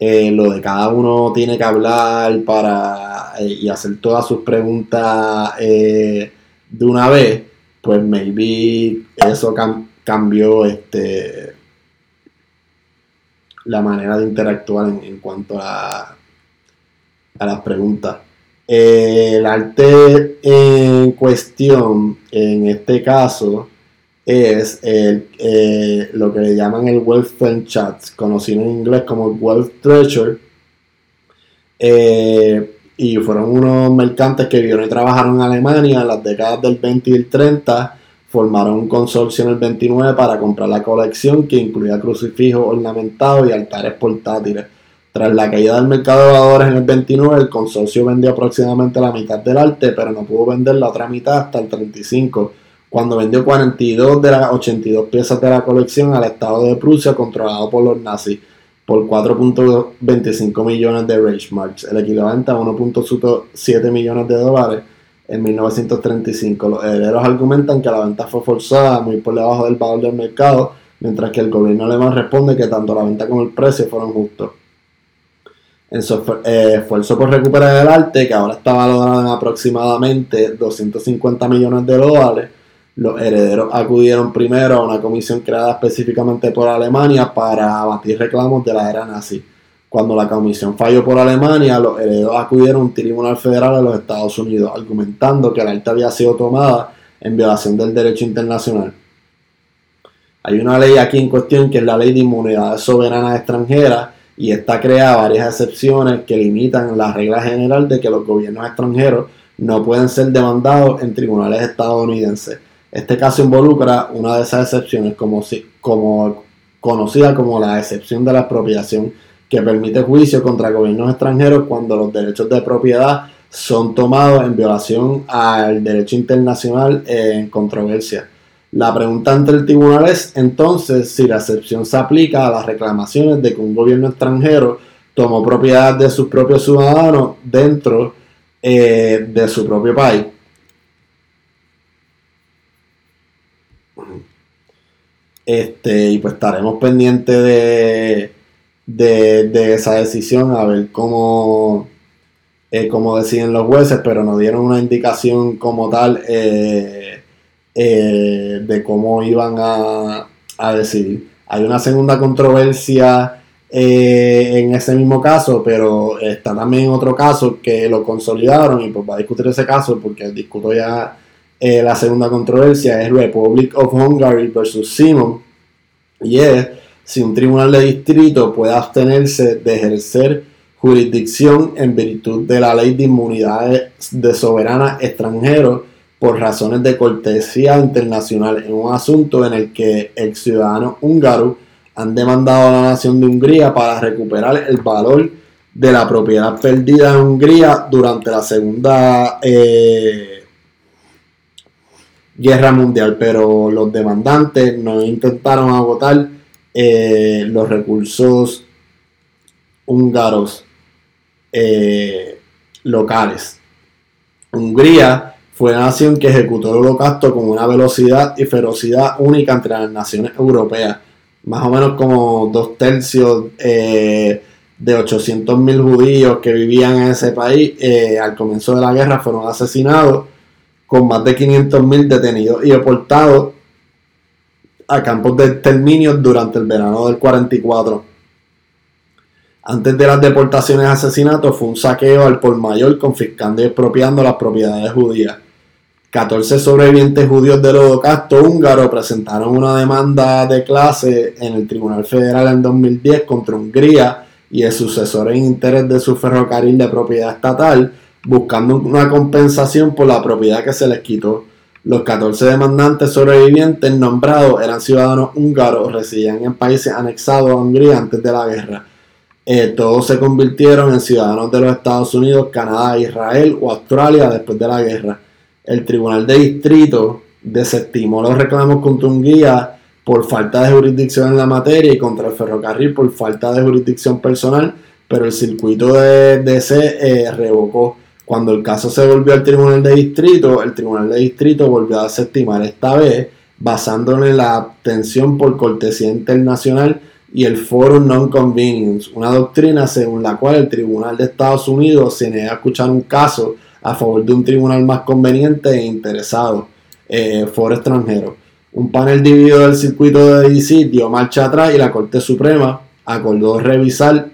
lo de cada uno tiene que hablar para y hacer todas sus preguntas de una vez, pues maybe eso cambió este, la manera de interactuar en, cuanto a, a las preguntas. el arte en cuestión, en este caso, es eh, lo que le llaman el Wealth Chat, conocido en inglés como Wealth Treasure. Eh, y fueron unos mercantes que vivieron y trabajaron en Alemania en las décadas del 20 y el 30. Formaron un consorcio en el 29 para comprar la colección que incluía crucifijos ornamentados y altares portátiles. Tras la caída del mercado de valores en el 29, el consorcio vendió aproximadamente la mitad del arte, pero no pudo vender la otra mitad hasta el 35, cuando vendió 42 de las 82 piezas de la colección al Estado de Prusia controlado por los nazis por 4.25 millones de Reichsmarks, el equivalente a 1.7 millones de dólares en 1935. Los herederos argumentan que la venta fue forzada muy por debajo del valor del mercado, mientras que el gobierno alemán responde que tanto la venta como el precio fueron justos. En su eh, esfuerzo por recuperar el arte, que ahora está valorado en aproximadamente 250 millones de dólares, los herederos acudieron primero a una comisión creada específicamente por Alemania para abatir reclamos de la era nazi. Cuando la comisión falló por Alemania, los herederos acudieron a un tribunal federal de los Estados Unidos, argumentando que el arte había sido tomada en violación del derecho internacional. Hay una ley aquí en cuestión que es la ley de inmunidades soberanas extranjeras y esta crea varias excepciones que limitan la regla general de que los gobiernos extranjeros no pueden ser demandados en tribunales estadounidenses. Este caso involucra una de esas excepciones como, conocida como la excepción de la expropiación que permite juicio contra gobiernos extranjeros cuando los derechos de propiedad son tomados en violación al derecho internacional en controversia. La pregunta ante el tribunal es entonces si la excepción se aplica a las reclamaciones de que un gobierno extranjero tomó propiedad de sus propios ciudadanos dentro eh, de su propio país. Este, y pues estaremos pendientes de, de, esa decisión, a ver cómo, eh, cómo deciden los jueces, pero nos dieron una indicación como tal eh, eh, de cómo iban a, a, decidir. Hay una segunda controversia en ese mismo caso, pero está también otro caso que lo consolidaron y pues va a discutir ese caso porque discuto ya la segunda controversia, es Republic of Hungary versus Simon. Y es si un tribunal de distrito puede abstenerse de ejercer jurisdicción en virtud de la ley de inmunidades de soberanas extranjeros por razones de cortesía internacional en un asunto en el que el ciudadano húngaro han demandado a la nación de Hungría para recuperar el valor de la propiedad perdida en Hungría durante la Segunda eh, Guerra Mundial, pero los demandantes no intentaron agotar eh, los recursos húngaros eh, locales. Hungría fue la nación que ejecutó el holocausto con una velocidad y ferocidad única entre las naciones europeas. Más o menos como dos tercios eh, de 800.000 judíos que vivían en ese país al comienzo de la guerra fueron asesinados, con más de 500.000 detenidos y deportados a campos de exterminio durante el verano del 44. Antes de las deportaciones y asesinatos fue un saqueo al por mayor confiscando y expropiando las propiedades judías. 14 sobrevivientes judíos del holocausto húngaro presentaron una demanda de clase en el Tribunal Federal en 2010 contra Hungría y el sucesor en interés de su ferrocarril de propiedad estatal, buscando una compensación por la propiedad que se les quitó. Los 14 demandantes sobrevivientes nombrados eran ciudadanos húngaros, residían en países anexados a Hungría antes de la guerra. Eh, todos se convirtieron en ciudadanos de los Estados Unidos, Canadá, Israel o Australia después de la guerra. El Tribunal de Distrito desestimó los reclamos contra Hungría por falta de jurisdicción en la materia y contra el ferrocarril por falta de jurisdicción personal, pero el circuito de DC eh, revocó cuando el caso se volvió al Tribunal de Distrito, el Tribunal de Distrito volvió a desestimar esta vez basándole la abstención por cortesía internacional y el Forum Non-Convenience, una doctrina según la cual el Tribunal de Estados Unidos se niega a escuchar un caso a favor de un tribunal más conveniente e interesado, eh, foro extranjero. Un panel dividido del circuito de DC dio marcha atrás y la Corte Suprema acordó revisar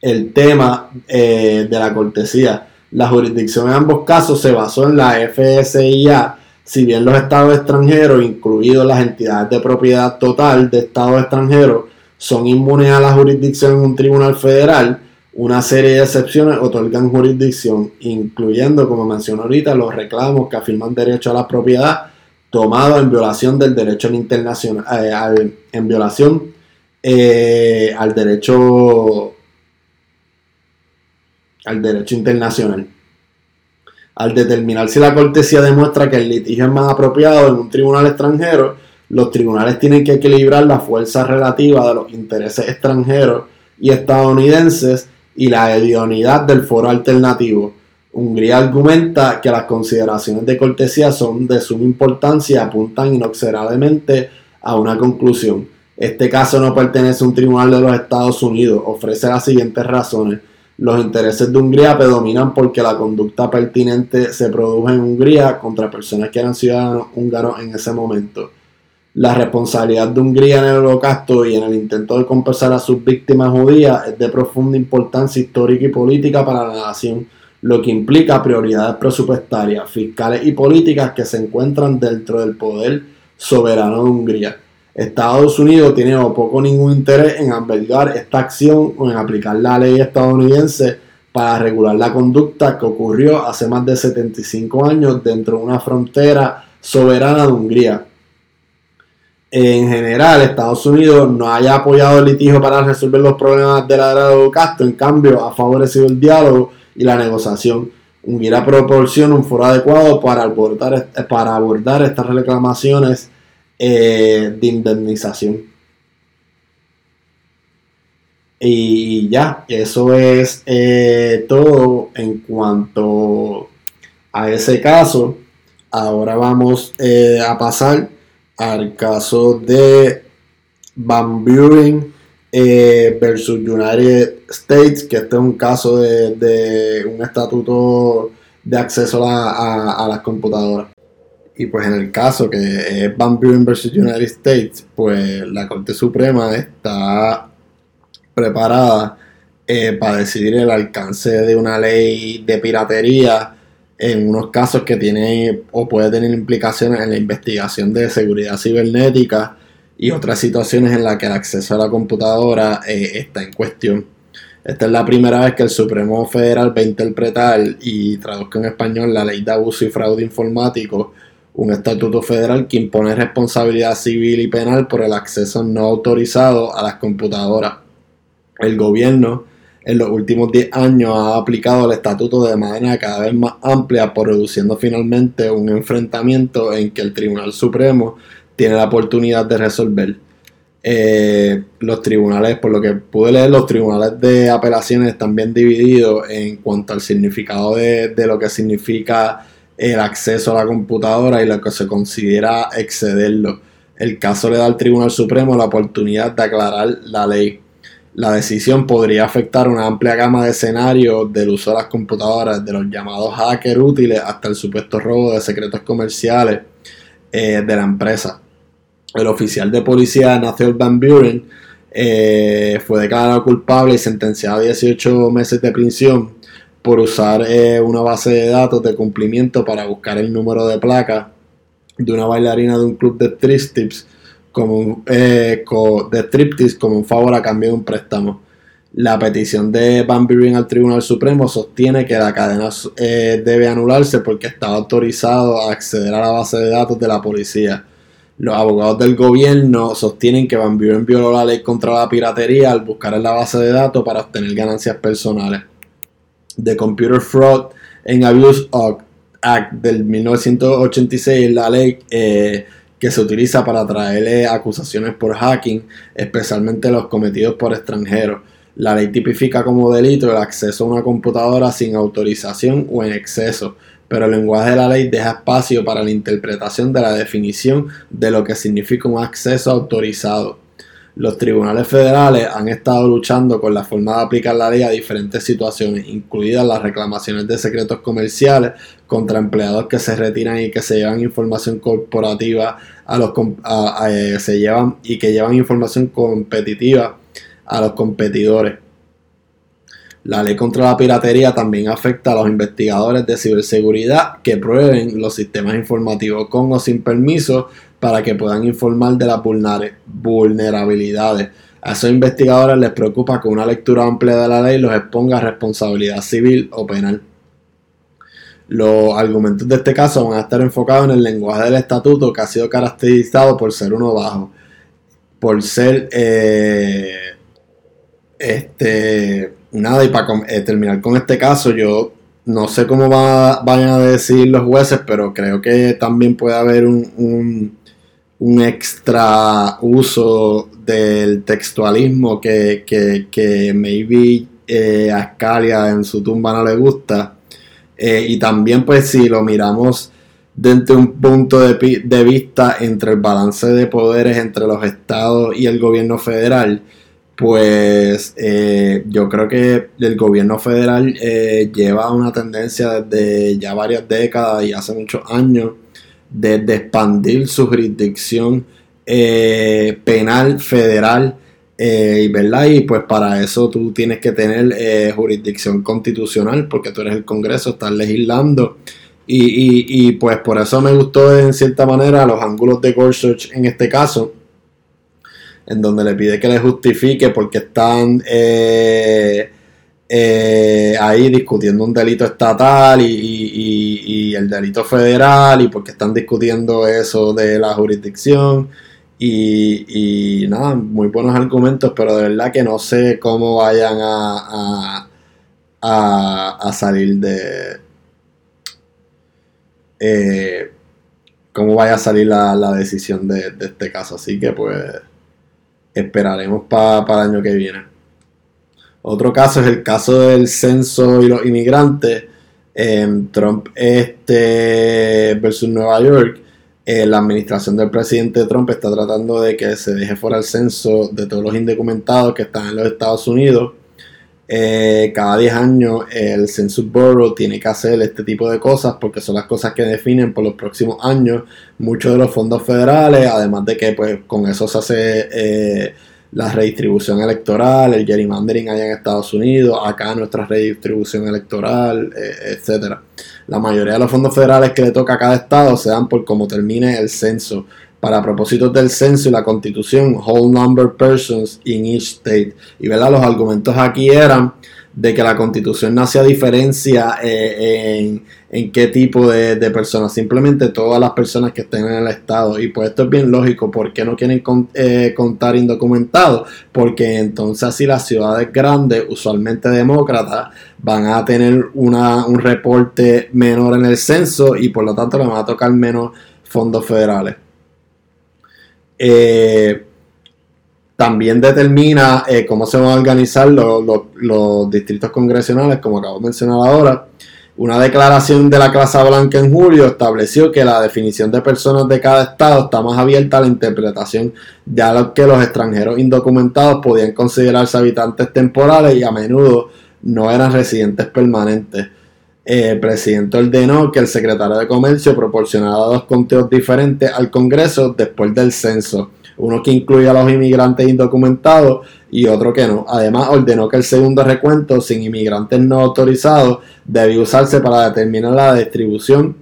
el tema eh, de la cortesía. La jurisdicción en ambos casos se basó en la FSIA, si bien los estados extranjeros, incluidos las entidades de propiedad total de estados extranjeros, son inmunes a la jurisdicción en un tribunal federal, una serie de excepciones otorgan jurisdicción, incluyendo, como mencioné ahorita, los reclamos que afirman derecho a la propiedad tomado en violación del derecho internacional, eh, en violación eh, al derecho al derecho internacional. Al determinar si la cortesía demuestra que el litigio es más apropiado en un tribunal extranjero, los tribunales tienen que equilibrar la fuerza relativa de los intereses extranjeros y estadounidenses y la idoneidad del foro alternativo. Hungría argumenta que las consideraciones de cortesía son de suma importancia y apuntan inexorablemente a una conclusión. Este caso no pertenece a un tribunal de los Estados Unidos. Ofrece las siguientes razones. Los intereses de Hungría predominan porque la conducta pertinente se produjo en Hungría contra personas que eran ciudadanos húngaros en ese momento. La responsabilidad de Hungría en el holocausto y en el intento de compensar a sus víctimas judías es de profunda importancia histórica y política para la nación, lo que implica prioridades presupuestarias, fiscales y políticas que se encuentran dentro del poder soberano de Hungría. Estados Unidos tiene o poco ningún interés en albergar esta acción o en aplicar la ley estadounidense para regular la conducta que ocurrió hace más de 75 años dentro de una frontera soberana de Hungría. En general, Estados Unidos no haya apoyado el litigio para resolver los problemas de la era de Holocausto, en cambio ha favorecido el diálogo y la negociación. Hungría proporciona un foro adecuado para abordar estas reclamaciones eh, de indemnización. Y ya, eso es eh, todo en cuanto a ese caso. Ahora vamos eh, a pasar al caso de Van Buren versus United States, que este es un caso de, un estatuto de acceso a las computadoras. Y pues en el caso que es Van Buren versus United States, pues la Corte Suprema está preparada eh, para decidir el alcance de una ley de piratería en unos casos que tiene o puede tener implicaciones en la investigación de seguridad cibernética y otras situaciones en las que el acceso a la computadora eh, está en cuestión. Esta es la primera vez que el Supremo Federal va a interpretar y traduzca en español la ley de abuso y fraude informático un estatuto federal que impone responsabilidad civil y penal por el acceso no autorizado a las computadoras. El gobierno en los últimos 10 años ha aplicado el estatuto de manera cada vez más amplia, produciendo finalmente un enfrentamiento en que el Tribunal Supremo tiene la oportunidad de resolver. Eh, los tribunales, por lo que pude leer, los tribunales de apelaciones están bien divididos en cuanto al significado de, de lo que significa el acceso a la computadora y lo que se considera excederlo. El caso le da al Tribunal Supremo la oportunidad de aclarar la ley. La decisión podría afectar una amplia gama de escenarios del uso de las computadoras, de los llamados hackers útiles hasta el supuesto robo de secretos comerciales eh, de la empresa. El oficial de policía Nathan Van Buren eh, fue declarado culpable y sentenciado a 18 meses de prisión por usar eh, una base de datos de cumplimiento para buscar el número de placa de una bailarina de un club de striptease como eh, de como un favor a cambio de un préstamo. La petición de Van Buren al Tribunal Supremo sostiene que la cadena eh, debe anularse porque estaba autorizado a acceder a la base de datos de la policía. Los abogados del gobierno sostienen que Van Buren violó la ley contra la piratería al buscar en la base de datos para obtener ganancias personales de Computer Fraud and Abuse Act del 1986 la ley eh, que se utiliza para traerle acusaciones por hacking, especialmente los cometidos por extranjeros. La ley tipifica como delito el acceso a una computadora sin autorización o en exceso, pero el lenguaje de la ley deja espacio para la interpretación de la definición de lo que significa un acceso autorizado. Los tribunales federales han estado luchando con la forma de aplicar la ley a diferentes situaciones, incluidas las reclamaciones de secretos comerciales contra empleados que se retiran y que se llevan información corporativa a los eh, se llevan y que llevan información competitiva a los competidores. La ley contra la piratería también afecta a los investigadores de ciberseguridad que prueben los sistemas informativos con o sin permiso para que puedan informar de las vulnerabilidades. A esos investigadores les preocupa que una lectura amplia de la ley los exponga a responsabilidad civil o penal. Los argumentos de este caso van a estar enfocados en el lenguaje del estatuto que ha sido caracterizado por ser uno bajo, por ser eh, este nada y para eh, terminar con este caso yo no sé cómo va, vayan a decir los jueces pero creo que también puede haber un un extra uso del textualismo que, que, maybe eh, a Scalia en su tumba no le gusta. Eh, y también pues si lo miramos desde un punto de, vista entre el balance de poderes entre los estados y el gobierno federal, pues eh, yo creo que el gobierno federal lleva una tendencia desde ya varias décadas y hace muchos años de, expandir su jurisdicción eh, penal federal. ¿verdad? Y pues para eso tú tienes que tener jurisdicción constitucional porque tú eres el Congreso, estás legislando y, pues por eso me gustó en cierta manera los ángulos de Gorsuch en este caso, en donde le pide que le justifique porque están eh, eh, ahí discutiendo un delito estatal y, el delito federal y porque están discutiendo eso de la jurisdicción. Y, nada, muy buenos argumentos, pero de verdad que no sé cómo vayan a, salir de, eh, cómo vaya a salir la, decisión de, este caso. Así que pues esperaremos para el año que viene. Otro caso es el caso del censo y los inmigrantes. en Trump este versus Nueva York. Eh, la administración del presidente Trump está tratando de que se deje fuera el censo de todos los indocumentados que están en los Estados Unidos eh, cada 10 años el Census Bureau tiene que hacer este tipo de cosas porque son las cosas que definen por los próximos años muchos de los fondos federales, además de que pues con eso se hace eh, la redistribución electoral, el gerrymandering allá en Estados Unidos, acá nuestra redistribución electoral, eh, etcétera. La mayoría de los fondos federales que le toca a cada estado se dan por cómo termine el censo para propósitos del censo y la constitución, whole number persons in each state. Y ¿verdad? los argumentos aquí eran de que la constitución no hacía diferencia eh, en, qué tipo de, personas, simplemente todas las personas que estén en el estado. Y pues esto es bien lógico, ¿por qué no quieren eh, contar indocumentados? Porque entonces así las ciudades grandes, usualmente demócratas, van a tener una, un reporte menor en el censo y por lo tanto le van a tocar menos fondos federales. Eh, también determina eh, cómo se van a organizar los, distritos congresionales, como acabo de mencionar ahora. Una declaración de la Casa Blanca en julio estableció que la definición de personas de cada estado está más abierta a la interpretación algo que los extranjeros indocumentados podían considerarse habitantes temporales y a menudo no eran residentes permanentes. Eh, el presidente ordenó que el secretario de Comercio proporcionara dos conteos diferentes al Congreso después del censo, uno que incluía a los inmigrantes indocumentados y otro que no. Además, ordenó que el segundo recuento sin inmigrantes no autorizados debía usarse para determinar la distribución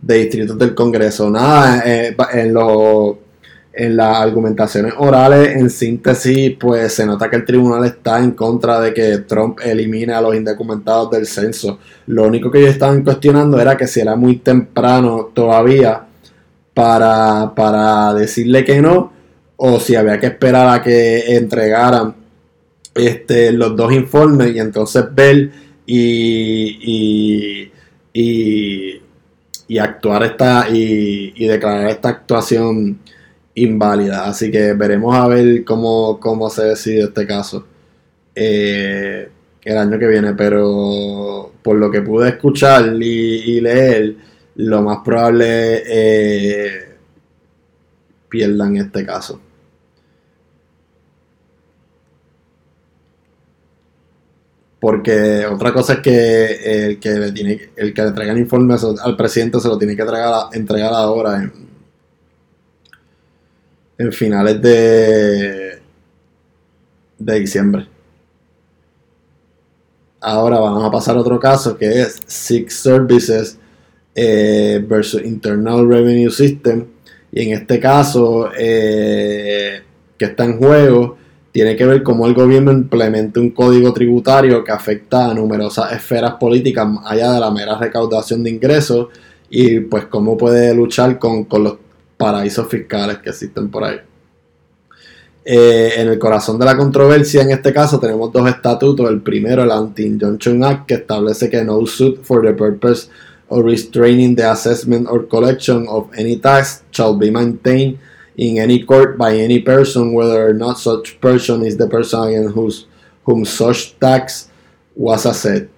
de distritos del Congreso. Nada, eh, en los en las argumentaciones orales, en síntesis, pues se nota que el tribunal está en contra de que Trump elimine a los indocumentados del censo. Lo único que ellos estaban cuestionando era que si era muy temprano todavía para, para decirle que no, o si había que esperar a que entregaran este, los dos informes y entonces ver y, y, y, actuar esta y, declarar esta actuación inválida. Así que veremos a ver cómo, cómo se decide este caso eh, el año que viene. Pero por lo que pude escuchar y, leer, lo más probable eh, pierdan este caso. Porque otra cosa es que el que le tiene el que le traigan informes al presidente se lo tiene que entregar, entregar ahora en, en finales de, de diciembre. Ahora vamos a pasar a otro caso que es Six Services eh, versus Internal Revenue System. Y en este caso, eh, que está en juego, tiene que ver cómo el gobierno implementa un código tributario que afecta a numerosas esferas políticas allá de la mera recaudación de ingresos y pues cómo puede luchar con, con los paraísos fiscales que existen por ahí. Eh, en el corazón de la controversia, en este caso, tenemos dos estatutos. El primero, el Anti-Injunction Act, que establece que no suit for the purpose of restraining the assessment or collection of any tax shall be maintained in any court by any person, whether or not such person is the person whose, whom such tax was assessed.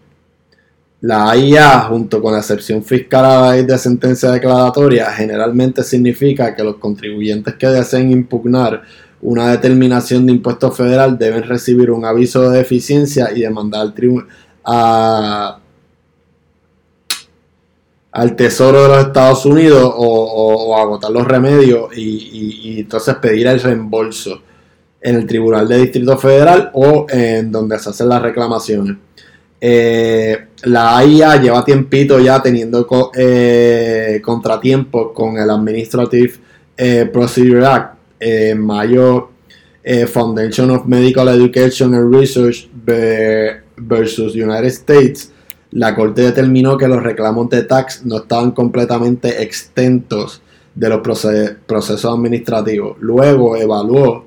La AIA, junto con la excepción fiscal y de sentencia declaratoria, generalmente significa que los contribuyentes que deseen impugnar una determinación de impuesto federal deben recibir un aviso de deficiencia y demandar al tribunal al Tesoro de los Estados Unidos o, agotar los remedios y, entonces pedir el reembolso en el Tribunal de Distrito Federal o en donde se hacen las reclamaciones. Eh, la AIA lleva tiempito ya teniendo eh, contratiempos con el Administrative eh, Procedure Act. En mayo, Foundation of Medical Education and Research versus United States la Corte determinó que los reclamos de tax no estaban completamente extentos de los procesos administrativos. Luego evaluó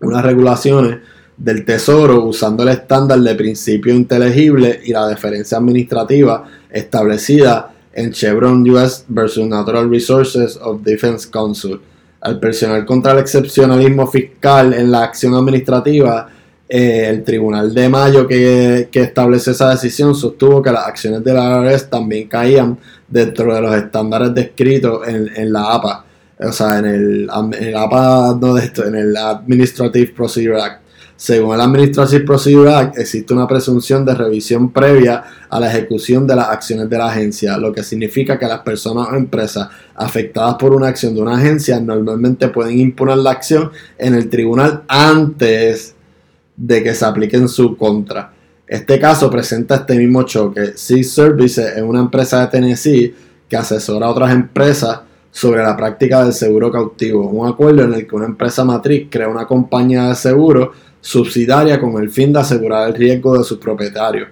unas regulaciones del Tesoro usando el estándar de principio inteligible y la deferencia administrativa establecida en Chevron US versus Natural Resources of Defense Council. Al presionar contra el excepcionalismo fiscal en la acción administrativa, eh, el Tribunal de Mayo que, establece esa decisión sostuvo que las acciones de la IRS también caían dentro de los estándares descritos en, la APA, o sea, en el, APA, no de esto, en el Administrative Procedure Act. Según el Administrative Procedure Act, existe una presunción de revisión previa a la ejecución de las acciones de la agencia, lo que significa que las personas o empresas afectadas por una acción de una agencia normalmente pueden imponer la acción en el tribunal antes de que se aplique en su contra. Este caso presenta este mismo choque. Sea Services es una empresa de Tennessee que asesora a otras empresas sobre la práctica del seguro cautivo, un acuerdo en el que una empresa matriz crea una compañía de seguro subsidiaria con el fin de asegurar el riesgo de sus propietarios.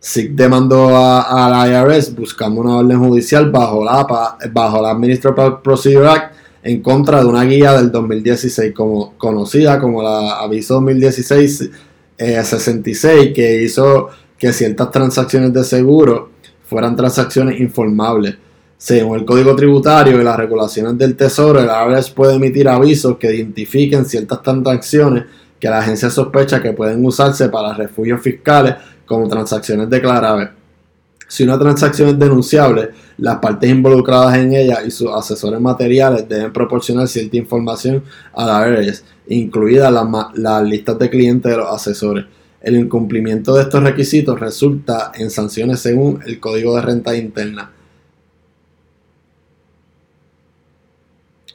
SIC demandó a, la IRS buscando una orden judicial bajo la, bajo la Administrative Procedure Act en contra de una guía del 2016 como, conocida como la Aviso 2016 66 eh, que hizo que ciertas transacciones de seguro fueran transacciones informables. Según el Código Tributario y las regulaciones del Tesoro, el IRS puede emitir avisos que identifiquen ciertas transacciones que la agencia sospecha que pueden usarse para refugios fiscales como transacciones declarables. Si una transacción es denunciable, las partes involucradas en ella y sus asesores materiales deben proporcionar cierta información a la IRS, incluidas las, listas de clientes de los asesores. El incumplimiento de estos requisitos resulta en sanciones según el Código de Renta Interna.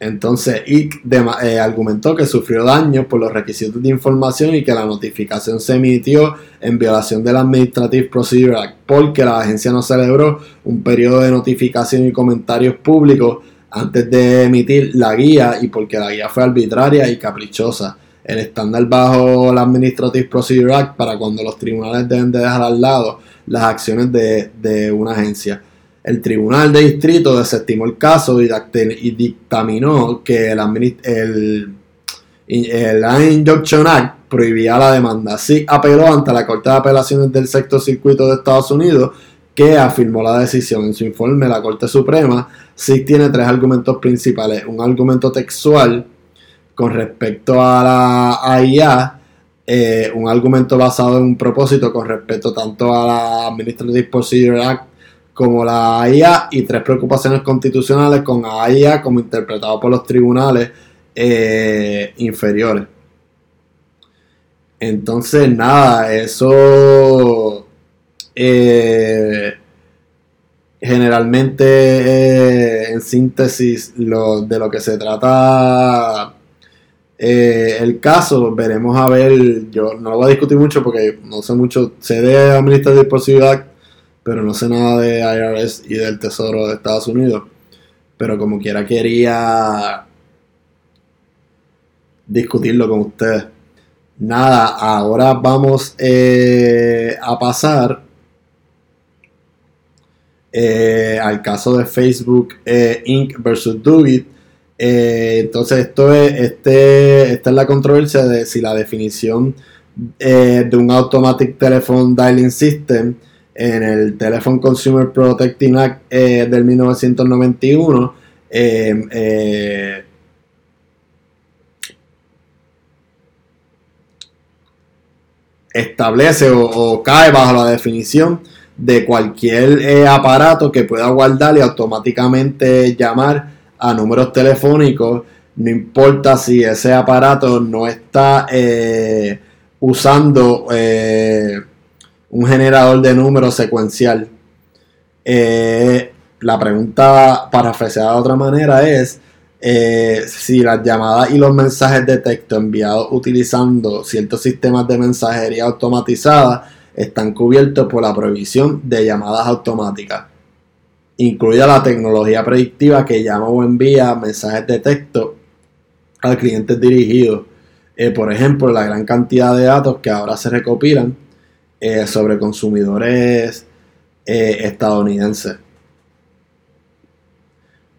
Entonces, IC eh, argumentó que sufrió daños por los requisitos de información y que la notificación se emitió en violación del Administrative Procedure Act porque la agencia no celebró un periodo de notificación y comentarios públicos antes de emitir la guía y porque la guía fue arbitraria y caprichosa. El estándar bajo la Administrative Procedure Act para cuando los tribunales deben de dejar al lado las acciones de una agencia. El Tribunal de Distrito desestimó el caso y, dictaminó que el, el, el Injunction Act prohibía la demanda. Sí apeló ante la Corte de Apelaciones del Sexto Circuito de Estados Unidos, que afirmó la decisión. En su informe, la Corte Suprema sí tiene tres argumentos principales. Un argumento textual con respecto a la AIA, eh, un argumento basado en un propósito con respecto tanto a la Administrative Procedure Act como la AIA y tres preocupaciones constitucionales con AIA como interpretado por los tribunales eh, inferiores. Entonces, nada, eso eh, generalmente eh, en síntesis lo, de lo que se trata el caso. Veremos a ver, yo no lo voy a discutir mucho porque no sé mucho, sé de administrativa posibilidad pero no sé nada de IRS y del Tesoro de Estados Unidos. Pero como quiera quería discutirlo con ustedes. Nada, ahora vamos eh, a pasar eh, al caso de Facebook eh, Inc. versus Dugit. entonces, esto es, este, esta es la controversia de si la definición de un Automatic Telephone Dialing System en el Telephone Consumer Protecting Act eh, del 1991 eh, eh, establece o, cae bajo la definición de cualquier eh, aparato que pueda guardar y automáticamente llamar a números telefónicos, no importa si ese aparato no está eh, usando un generador de números secuencial. la pregunta parafraseada de otra manera es, eh, si las llamadas y los mensajes de texto enviados utilizando ciertos sistemas de mensajería automatizada están cubiertos por la prohibición de llamadas automáticas, incluida la tecnología predictiva que llama o envía mensajes de texto al cliente dirigido. Eh, por ejemplo, la gran cantidad de datos que ahora se recopilan eh, sobre consumidores estadounidenses.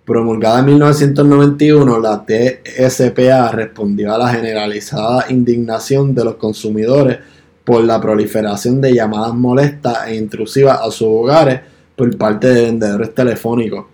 Promulgada en 1991, la TSPA respondió a la generalizada indignación de los consumidores por la proliferación de llamadas molestas e intrusivas a sus hogares por parte de vendedores telefónicos.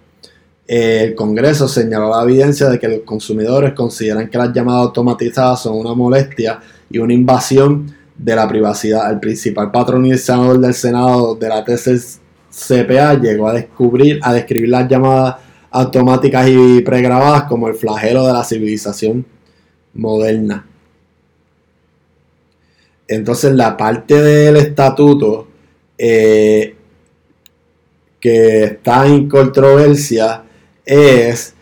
El Congreso señaló la evidencia de que los consumidores consideran que las llamadas automatizadas son una molestia y una invasión de la privacidad. El principal patronizador del Senado de la TSPA llegó a descubrir, a describir las llamadas automáticas y pregrabadas como el flagelo de la civilización moderna. Entonces la parte del estatuto eh, que está en controversia es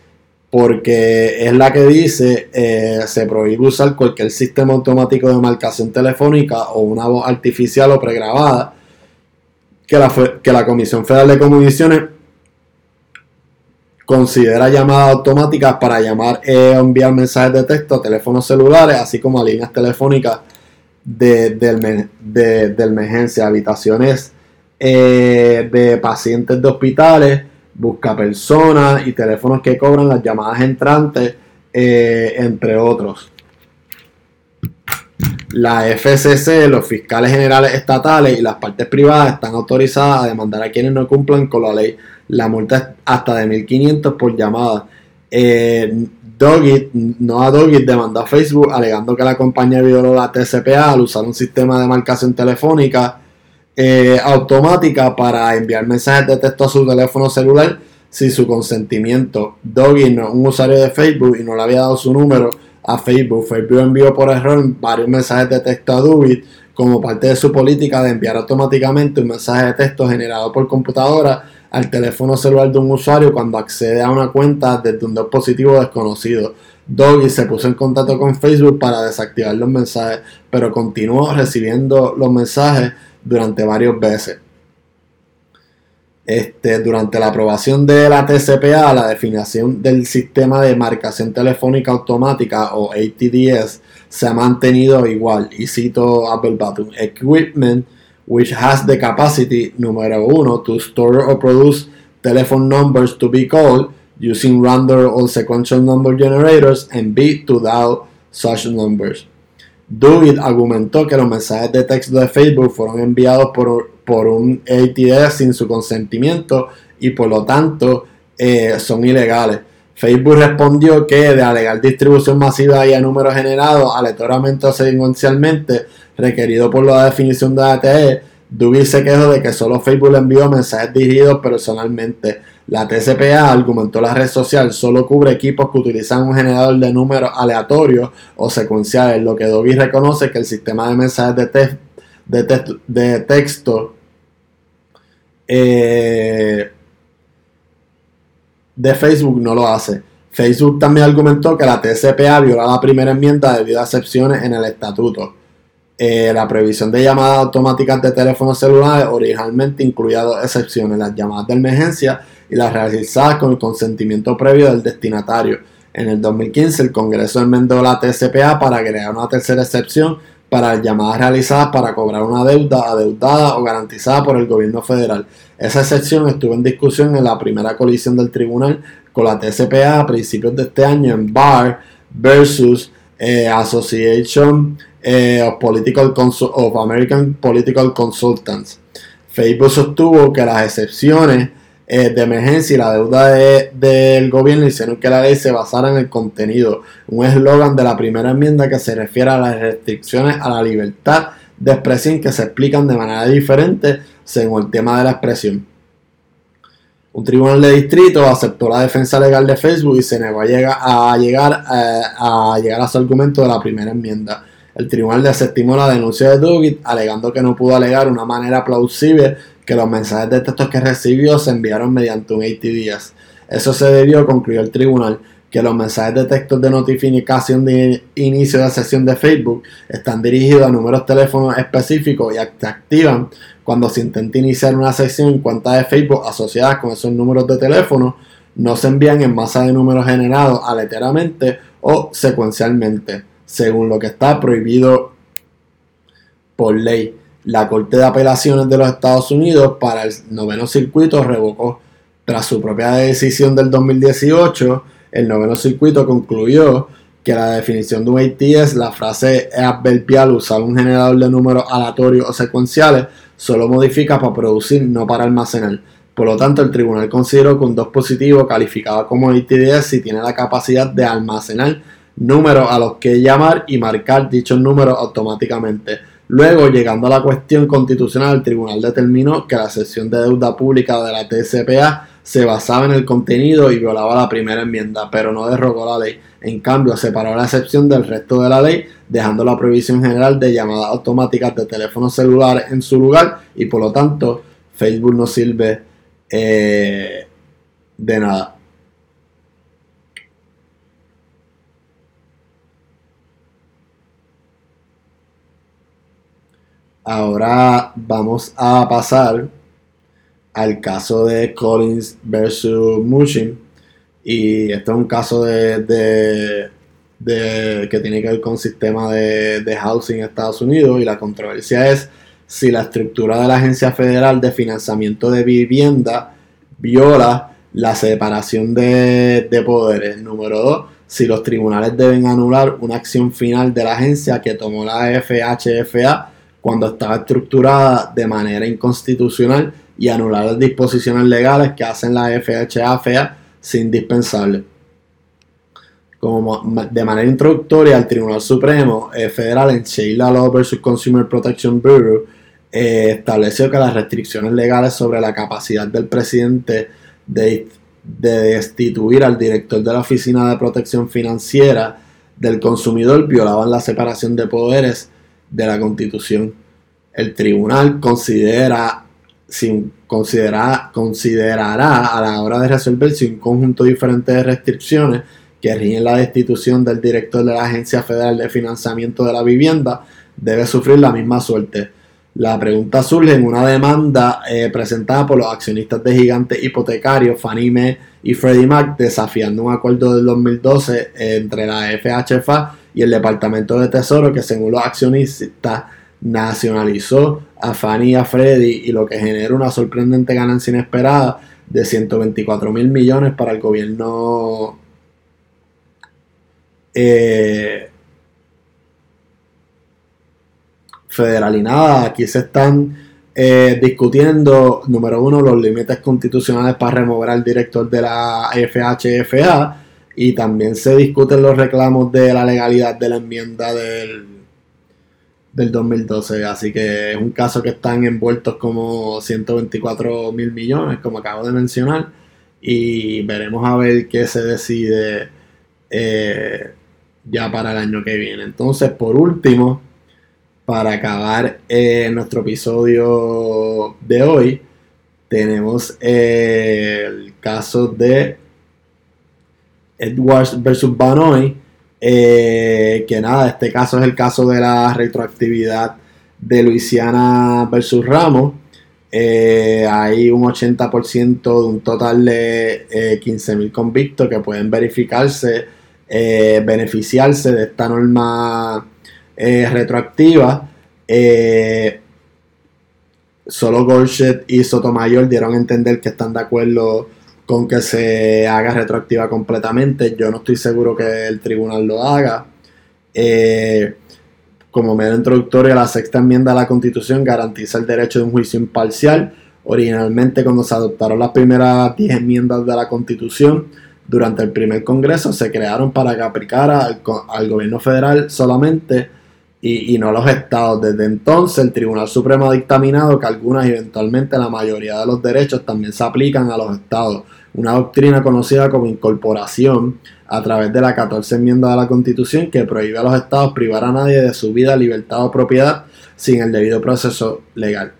porque es la que dice eh, se prohíbe usar cualquier sistema automático de marcación telefónica o una voz artificial o pregrabada que la, que la Comisión Federal de Comunicaciones considera llamadas automáticas para llamar o eh, enviar mensajes de texto a teléfonos celulares, así como a líneas telefónicas de, de, emergencia, habitaciones eh, de pacientes de hospitales, busca personas y teléfonos que cobran las llamadas entrantes, eh, entre otros. La FCC, los fiscales generales estatales y las partes privadas están autorizadas a demandar a quienes no cumplan con la ley la multa hasta de 1500 por llamada. Eh, Dogit, a Dogit demandó a Facebook alegando que la compañía violó la TCPA al usar un sistema de marcación telefónica eh, automática para enviar mensajes de texto a su teléfono celular sin su consentimiento. Dogit no un usuario de Facebook y no le había dado su número a Facebook. Facebook envió por error varios mensajes de texto a Dogit como parte de su política de enviar automáticamente un mensaje de texto generado por computadora al teléfono celular de un usuario cuando accede a una cuenta desde un dispositivo desconocido. Doggy se puso en contacto con Facebook para desactivar los mensajes, pero continuó recibiendo los mensajes durante varios veces. Este, durante la aprobación de la TCPA, la definición del sistema de marcación telefónica automática o ATDS se ha mantenido igual. Y cito Button: Equipment which has the capacity, número uno, to store or produce telephone numbers to be called using random or sequential number generators, and B, to dial such numbers. Dugit argumentó que los mensajes de texto de Facebook fueron enviados por, por un ATS sin su consentimiento y por lo tanto eh, son ilegales. Facebook respondió que de alegar distribución masiva y a números generados aleatoriamente o secuencialmente requerido por la definición de ATE, Duby se quejó de que solo Facebook le envió mensajes dirigidos personalmente. La TCPA argumentó la red social solo cubre equipos que utilizan un generador de números aleatorios o secuenciales, lo que Duby reconoce que el sistema de mensajes de, de, texto eh, de Facebook no lo hace. Facebook también argumentó que la TCPA viola la primera enmienda debido a excepciones en el estatuto. Eh, la previsión de llamadas automáticas de teléfonos celulares originalmente incluía dos excepciones, las llamadas de emergencia y las realizadas con el consentimiento previo del destinatario. En el 2015 el Congreso enmendó la TCPA para crear una tercera excepción para las llamadas realizadas para cobrar una deuda adeudada o garantizada por el gobierno federal. Esa excepción estuvo en discusión en la primera colisión del tribunal con la TCPA a principios de este año en Bar versus eh, Association eh, of, Political of American Political Consultants. Facebook sostuvo que las excepciones eh, de emergencia y la deuda del gobierno hicieron que la ley se basara en el contenido, un eslogan de la primera enmienda que se refiere a las restricciones a la libertad de expresión que se explican de manera diferente según el tema de la expresión. Un tribunal de distrito aceptó la defensa legal de Facebook y se negó a llegar a, llegar, eh, a, llegar a su argumento de la primera enmienda. El tribunal desestimó la denuncia de Dugit, alegando que no pudo alegar una manera plausible que los mensajes de texto que recibió se enviaron mediante un ATDS. Eso se debió, concluyó el tribunal, que los mensajes de texto de notificación de inicio de sesión de Facebook están dirigidos a números de teléfono específicos y se activan cuando se intenta iniciar una sesión en cuentas de Facebook asociadas con esos números de teléfono, no se envían en masa de números generados aleatoriamente o secuencialmente, según lo que está prohibido por ley. La Corte de Apelaciones de los Estados Unidos para el noveno circuito revocó, tras su propia decisión del 2018, el noveno circuito concluyó que la definición de un ATS, la frase adverbial usar un generador de números aleatorios o secuenciales, solo modifica para producir, no para almacenar. Por lo tanto, el tribunal consideró que un 2 positivo calificado como ATS si tiene la capacidad de almacenar números a los que llamar y marcar dichos números automáticamente. Luego, llegando a la cuestión constitucional, el tribunal determinó que la sesión de deuda pública de la TSPA se basaba en el contenido y violaba la primera enmienda, pero no derrogó la ley. En cambio, separó la excepción del resto de la ley, dejando la prohibición general de llamadas automáticas de teléfono celular en su lugar y por lo tanto Facebook no sirve eh, de nada. Ahora vamos a pasar al caso de Collins versus Mushin. Y esto es un caso de, de, que tiene que ver con sistema de, de housing en Estados Unidos. Y la controversia es si la estructura de la Agencia Federal de Financiamiento de Vivienda viola la separación de, de poderes. Número dos, si los tribunales deben anular una acción final de la agencia que tomó la FHFA cuando estaba estructurada de manera inconstitucional y anular las disposiciones legales que hacen la FHA sin indispensable. Como de manera introductoria, el Tribunal Supremo eh, Federal en Sheila Law vs. Consumer Protection Bureau eh, estableció que las restricciones legales sobre la capacidad del presidente de, de destituir al director de la Oficina de Protección Financiera del consumidor violaban la separación de poderes de la Constitución. El tribunal considera sin considerar, considerará a la hora de resolver si un conjunto diferente de restricciones que rigen la destitución del director de la Agencia Federal de Financiamiento de la Vivienda debe sufrir la misma suerte. La pregunta surge en una demanda eh, presentada por los accionistas de gigantes hipotecarios Fannie Mae y Freddie Mac desafiando un acuerdo del 2012 entre la FHFA y el Departamento de Tesoro que según los accionistas nacionalizó a Fannie y a Freddy y lo que genera una sorprendente ganancia inesperada de 124 mil millones para el gobierno eh, federal. Y nada, aquí se están eh, discutiendo, número uno, los límites constitucionales para remover al director de la FHFA y también se discuten los reclamos de la legalidad de la enmienda del del 2012. Así que es un caso que están envueltos como 124 mil millones, como acabo de mencionar. Y veremos a ver qué se decide eh, ya para el año que viene. Entonces, por último, para acabar eh, nuestro episodio de hoy, tenemos eh, el caso de Edwards versus Banoy eh, que nada, este caso es el caso de la retroactividad de Luisiana versus Ramos. Eh, hay un 80% de un total de eh, 15.000 convictos que pueden verificarse, eh, beneficiarse de esta norma retroactiva. solo Goldshett y Sotomayor dieron a entender que están de acuerdo con que se haga retroactiva completamente. Yo no estoy seguro que el tribunal lo haga. Eh, como medio introductorio, la sexta enmienda a la Constitución garantiza el derecho de un juicio imparcial. Originalmente, cuando se adoptaron las primeras 10 enmiendas de la Constitución, durante el primer Congreso se crearon para que aplicara al, al gobierno federal solamente y, no los estados. Desde entonces el Tribunal Supremo ha dictaminado que algunas y eventualmente la mayoría de los derechos también se aplican a los estados. Una doctrina conocida como incorporación a través de la 14 enmienda de la Constitución que prohíbe a los estados privar a nadie de su vida, libertad o propiedad sin el debido proceso legal.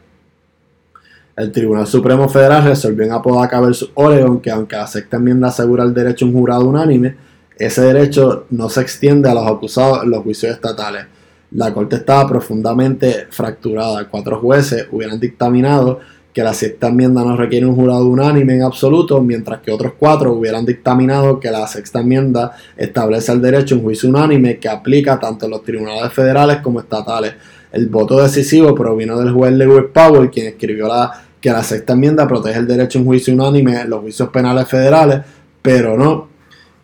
El Tribunal Supremo Federal resolvió en Apodaca vs. Oregon que aunque la sexta enmienda asegura el derecho a un jurado unánime, ese derecho no se extiende a los acusados en los juicios estatales. La corte estaba profundamente fracturada. Cuatro jueces hubieran dictaminado que la sexta enmienda no requiere un jurado unánime en absoluto, mientras que otros cuatro hubieran dictaminado que la sexta enmienda establece el derecho a un juicio unánime que aplica tanto en los tribunales federales como estatales. El voto decisivo provino del juez Lewis Powell, quien escribió la, que la sexta enmienda protege el derecho a un juicio unánime en los juicios penales federales, pero no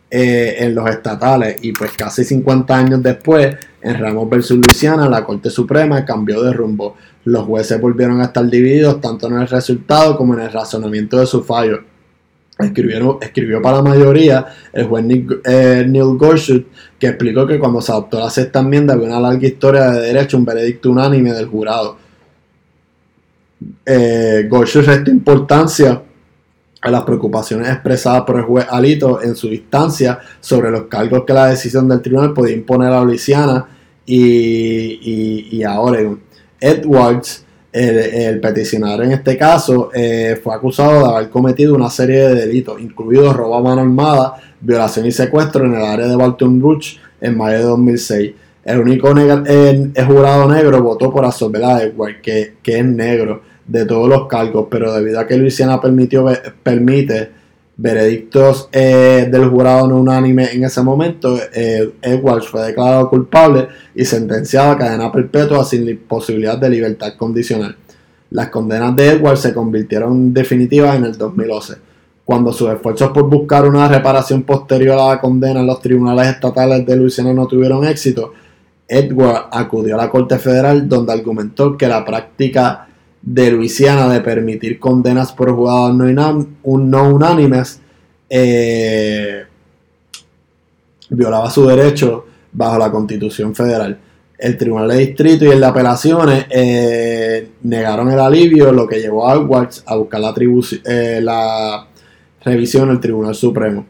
eh, en los estatales. Y pues casi 50 años después, en Ramos versus Luisiana, la Corte Suprema cambió de rumbo. Los jueces volvieron a estar divididos tanto en el resultado como en el razonamiento de su fallo. escribió para la mayoría el juez eh, Neil Gorsuch, que explicó que cuando se adoptó la sexta enmienda había una larga historia de derecho, un veredicto unánime del jurado. Eh, Gorsuch restó importancia a las preocupaciones expresadas por el juez Alito en su instancia sobre los cargos que la decisión del tribunal podía imponer a Luisiana y, a Oregon. Edwards, el, peticionario en este caso, eh, fue acusado de haber cometido una serie de delitos, incluidos robo a mano armada, violación y secuestro en el área de Baltimore Rouge en mayo de 2006. El único el, jurado negro votó por absolver a Edwards, que, que es negro de todos los cargos, pero debido a que Luisiana permitió, permite veredictos eh, del jurado no unánime en ese momento, eh, Edwards fue declarado culpable y sentenciado a cadena perpetua sin posibilidad de libertad condicional. Las condenas de Edwards se convirtieron definitivas en el 2011. Cuando sus esfuerzos por buscar una reparación posterior a la condena en los tribunales estatales de Luisiana no tuvieron éxito, Edwards acudió a la Corte Federal donde argumentó que la práctica de Luisiana de permitir condenas por jugadas no, unánimes eh, violaba su derecho bajo la constitución federal. El Tribunal de Distrito y el de Apelaciones eh, negaron el alivio, lo que llevó a Edwards a buscar la, eh, la revisión del Tribunal Supremo.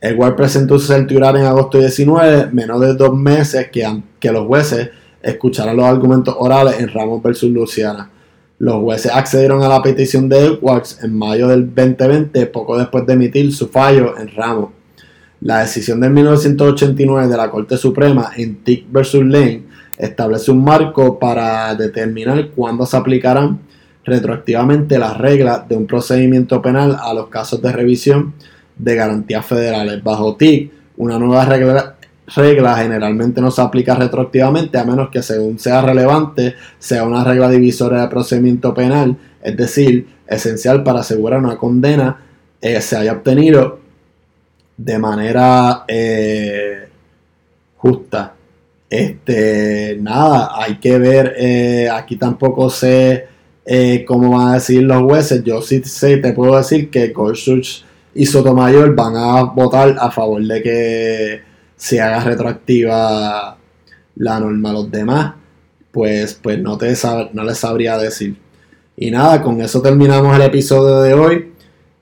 Edwards presentó su certidumbre en agosto 19, menos de dos meses que, que los jueces escucharan los argumentos orales en Ramos versus Luciana. Los jueces accedieron a la petición de Edwards en mayo del 2020, poco después de emitir su fallo en Ramos. La decisión de 1989 de la Corte Suprema en Tick vs. Lane establece un marco para determinar cuándo se aplicarán retroactivamente las reglas de un procedimiento penal a los casos de revisión de garantías federales. Bajo TIC, una nueva regla regla generalmente no se aplica retroactivamente a menos que según sea relevante sea una regla divisoria de procedimiento penal, es decir, esencial para asegurar una condena eh, se haya obtenido de manera eh, justa. Este, nada, hay que ver, eh, aquí tampoco sé cómo van a decir los jueces, yo sí sé, te puedo decir que Gorsuch y Sotomayor van a votar a favor de que se haga retroactiva la norma a los demás, pues, pues no, te no les sabría decir. Y nada, con eso terminamos el episodio de hoy.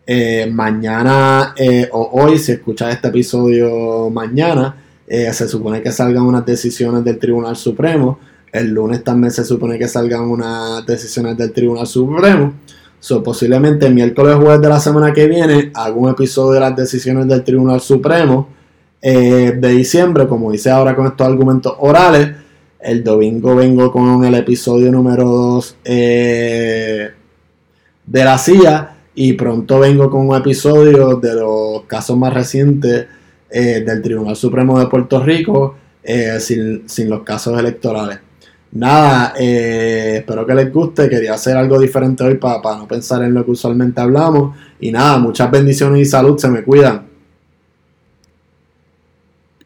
Eh, mañana eh, o hoy, si escuchas este episodio mañana, eh, se supone que salgan unas decisiones del Tribunal Supremo. El lunes también se supone que salgan unas decisiones del Tribunal Supremo. So, posiblemente el miércoles o jueves de la semana que viene hago un episodio de las decisiones del Tribunal Supremo eh, de diciembre, como hice ahora con estos argumentos orales. El domingo vengo con el episodio número 2 eh, de la CIA y pronto vengo con un episodio de los casos más recientes eh, del Tribunal Supremo de Puerto Rico sin, sin, los casos electorales. Nada, espero que les guste. Quería hacer algo diferente hoy para no pensar en lo que usualmente hablamos. Y nada, muchas bendiciones y salud. Se me cuidan.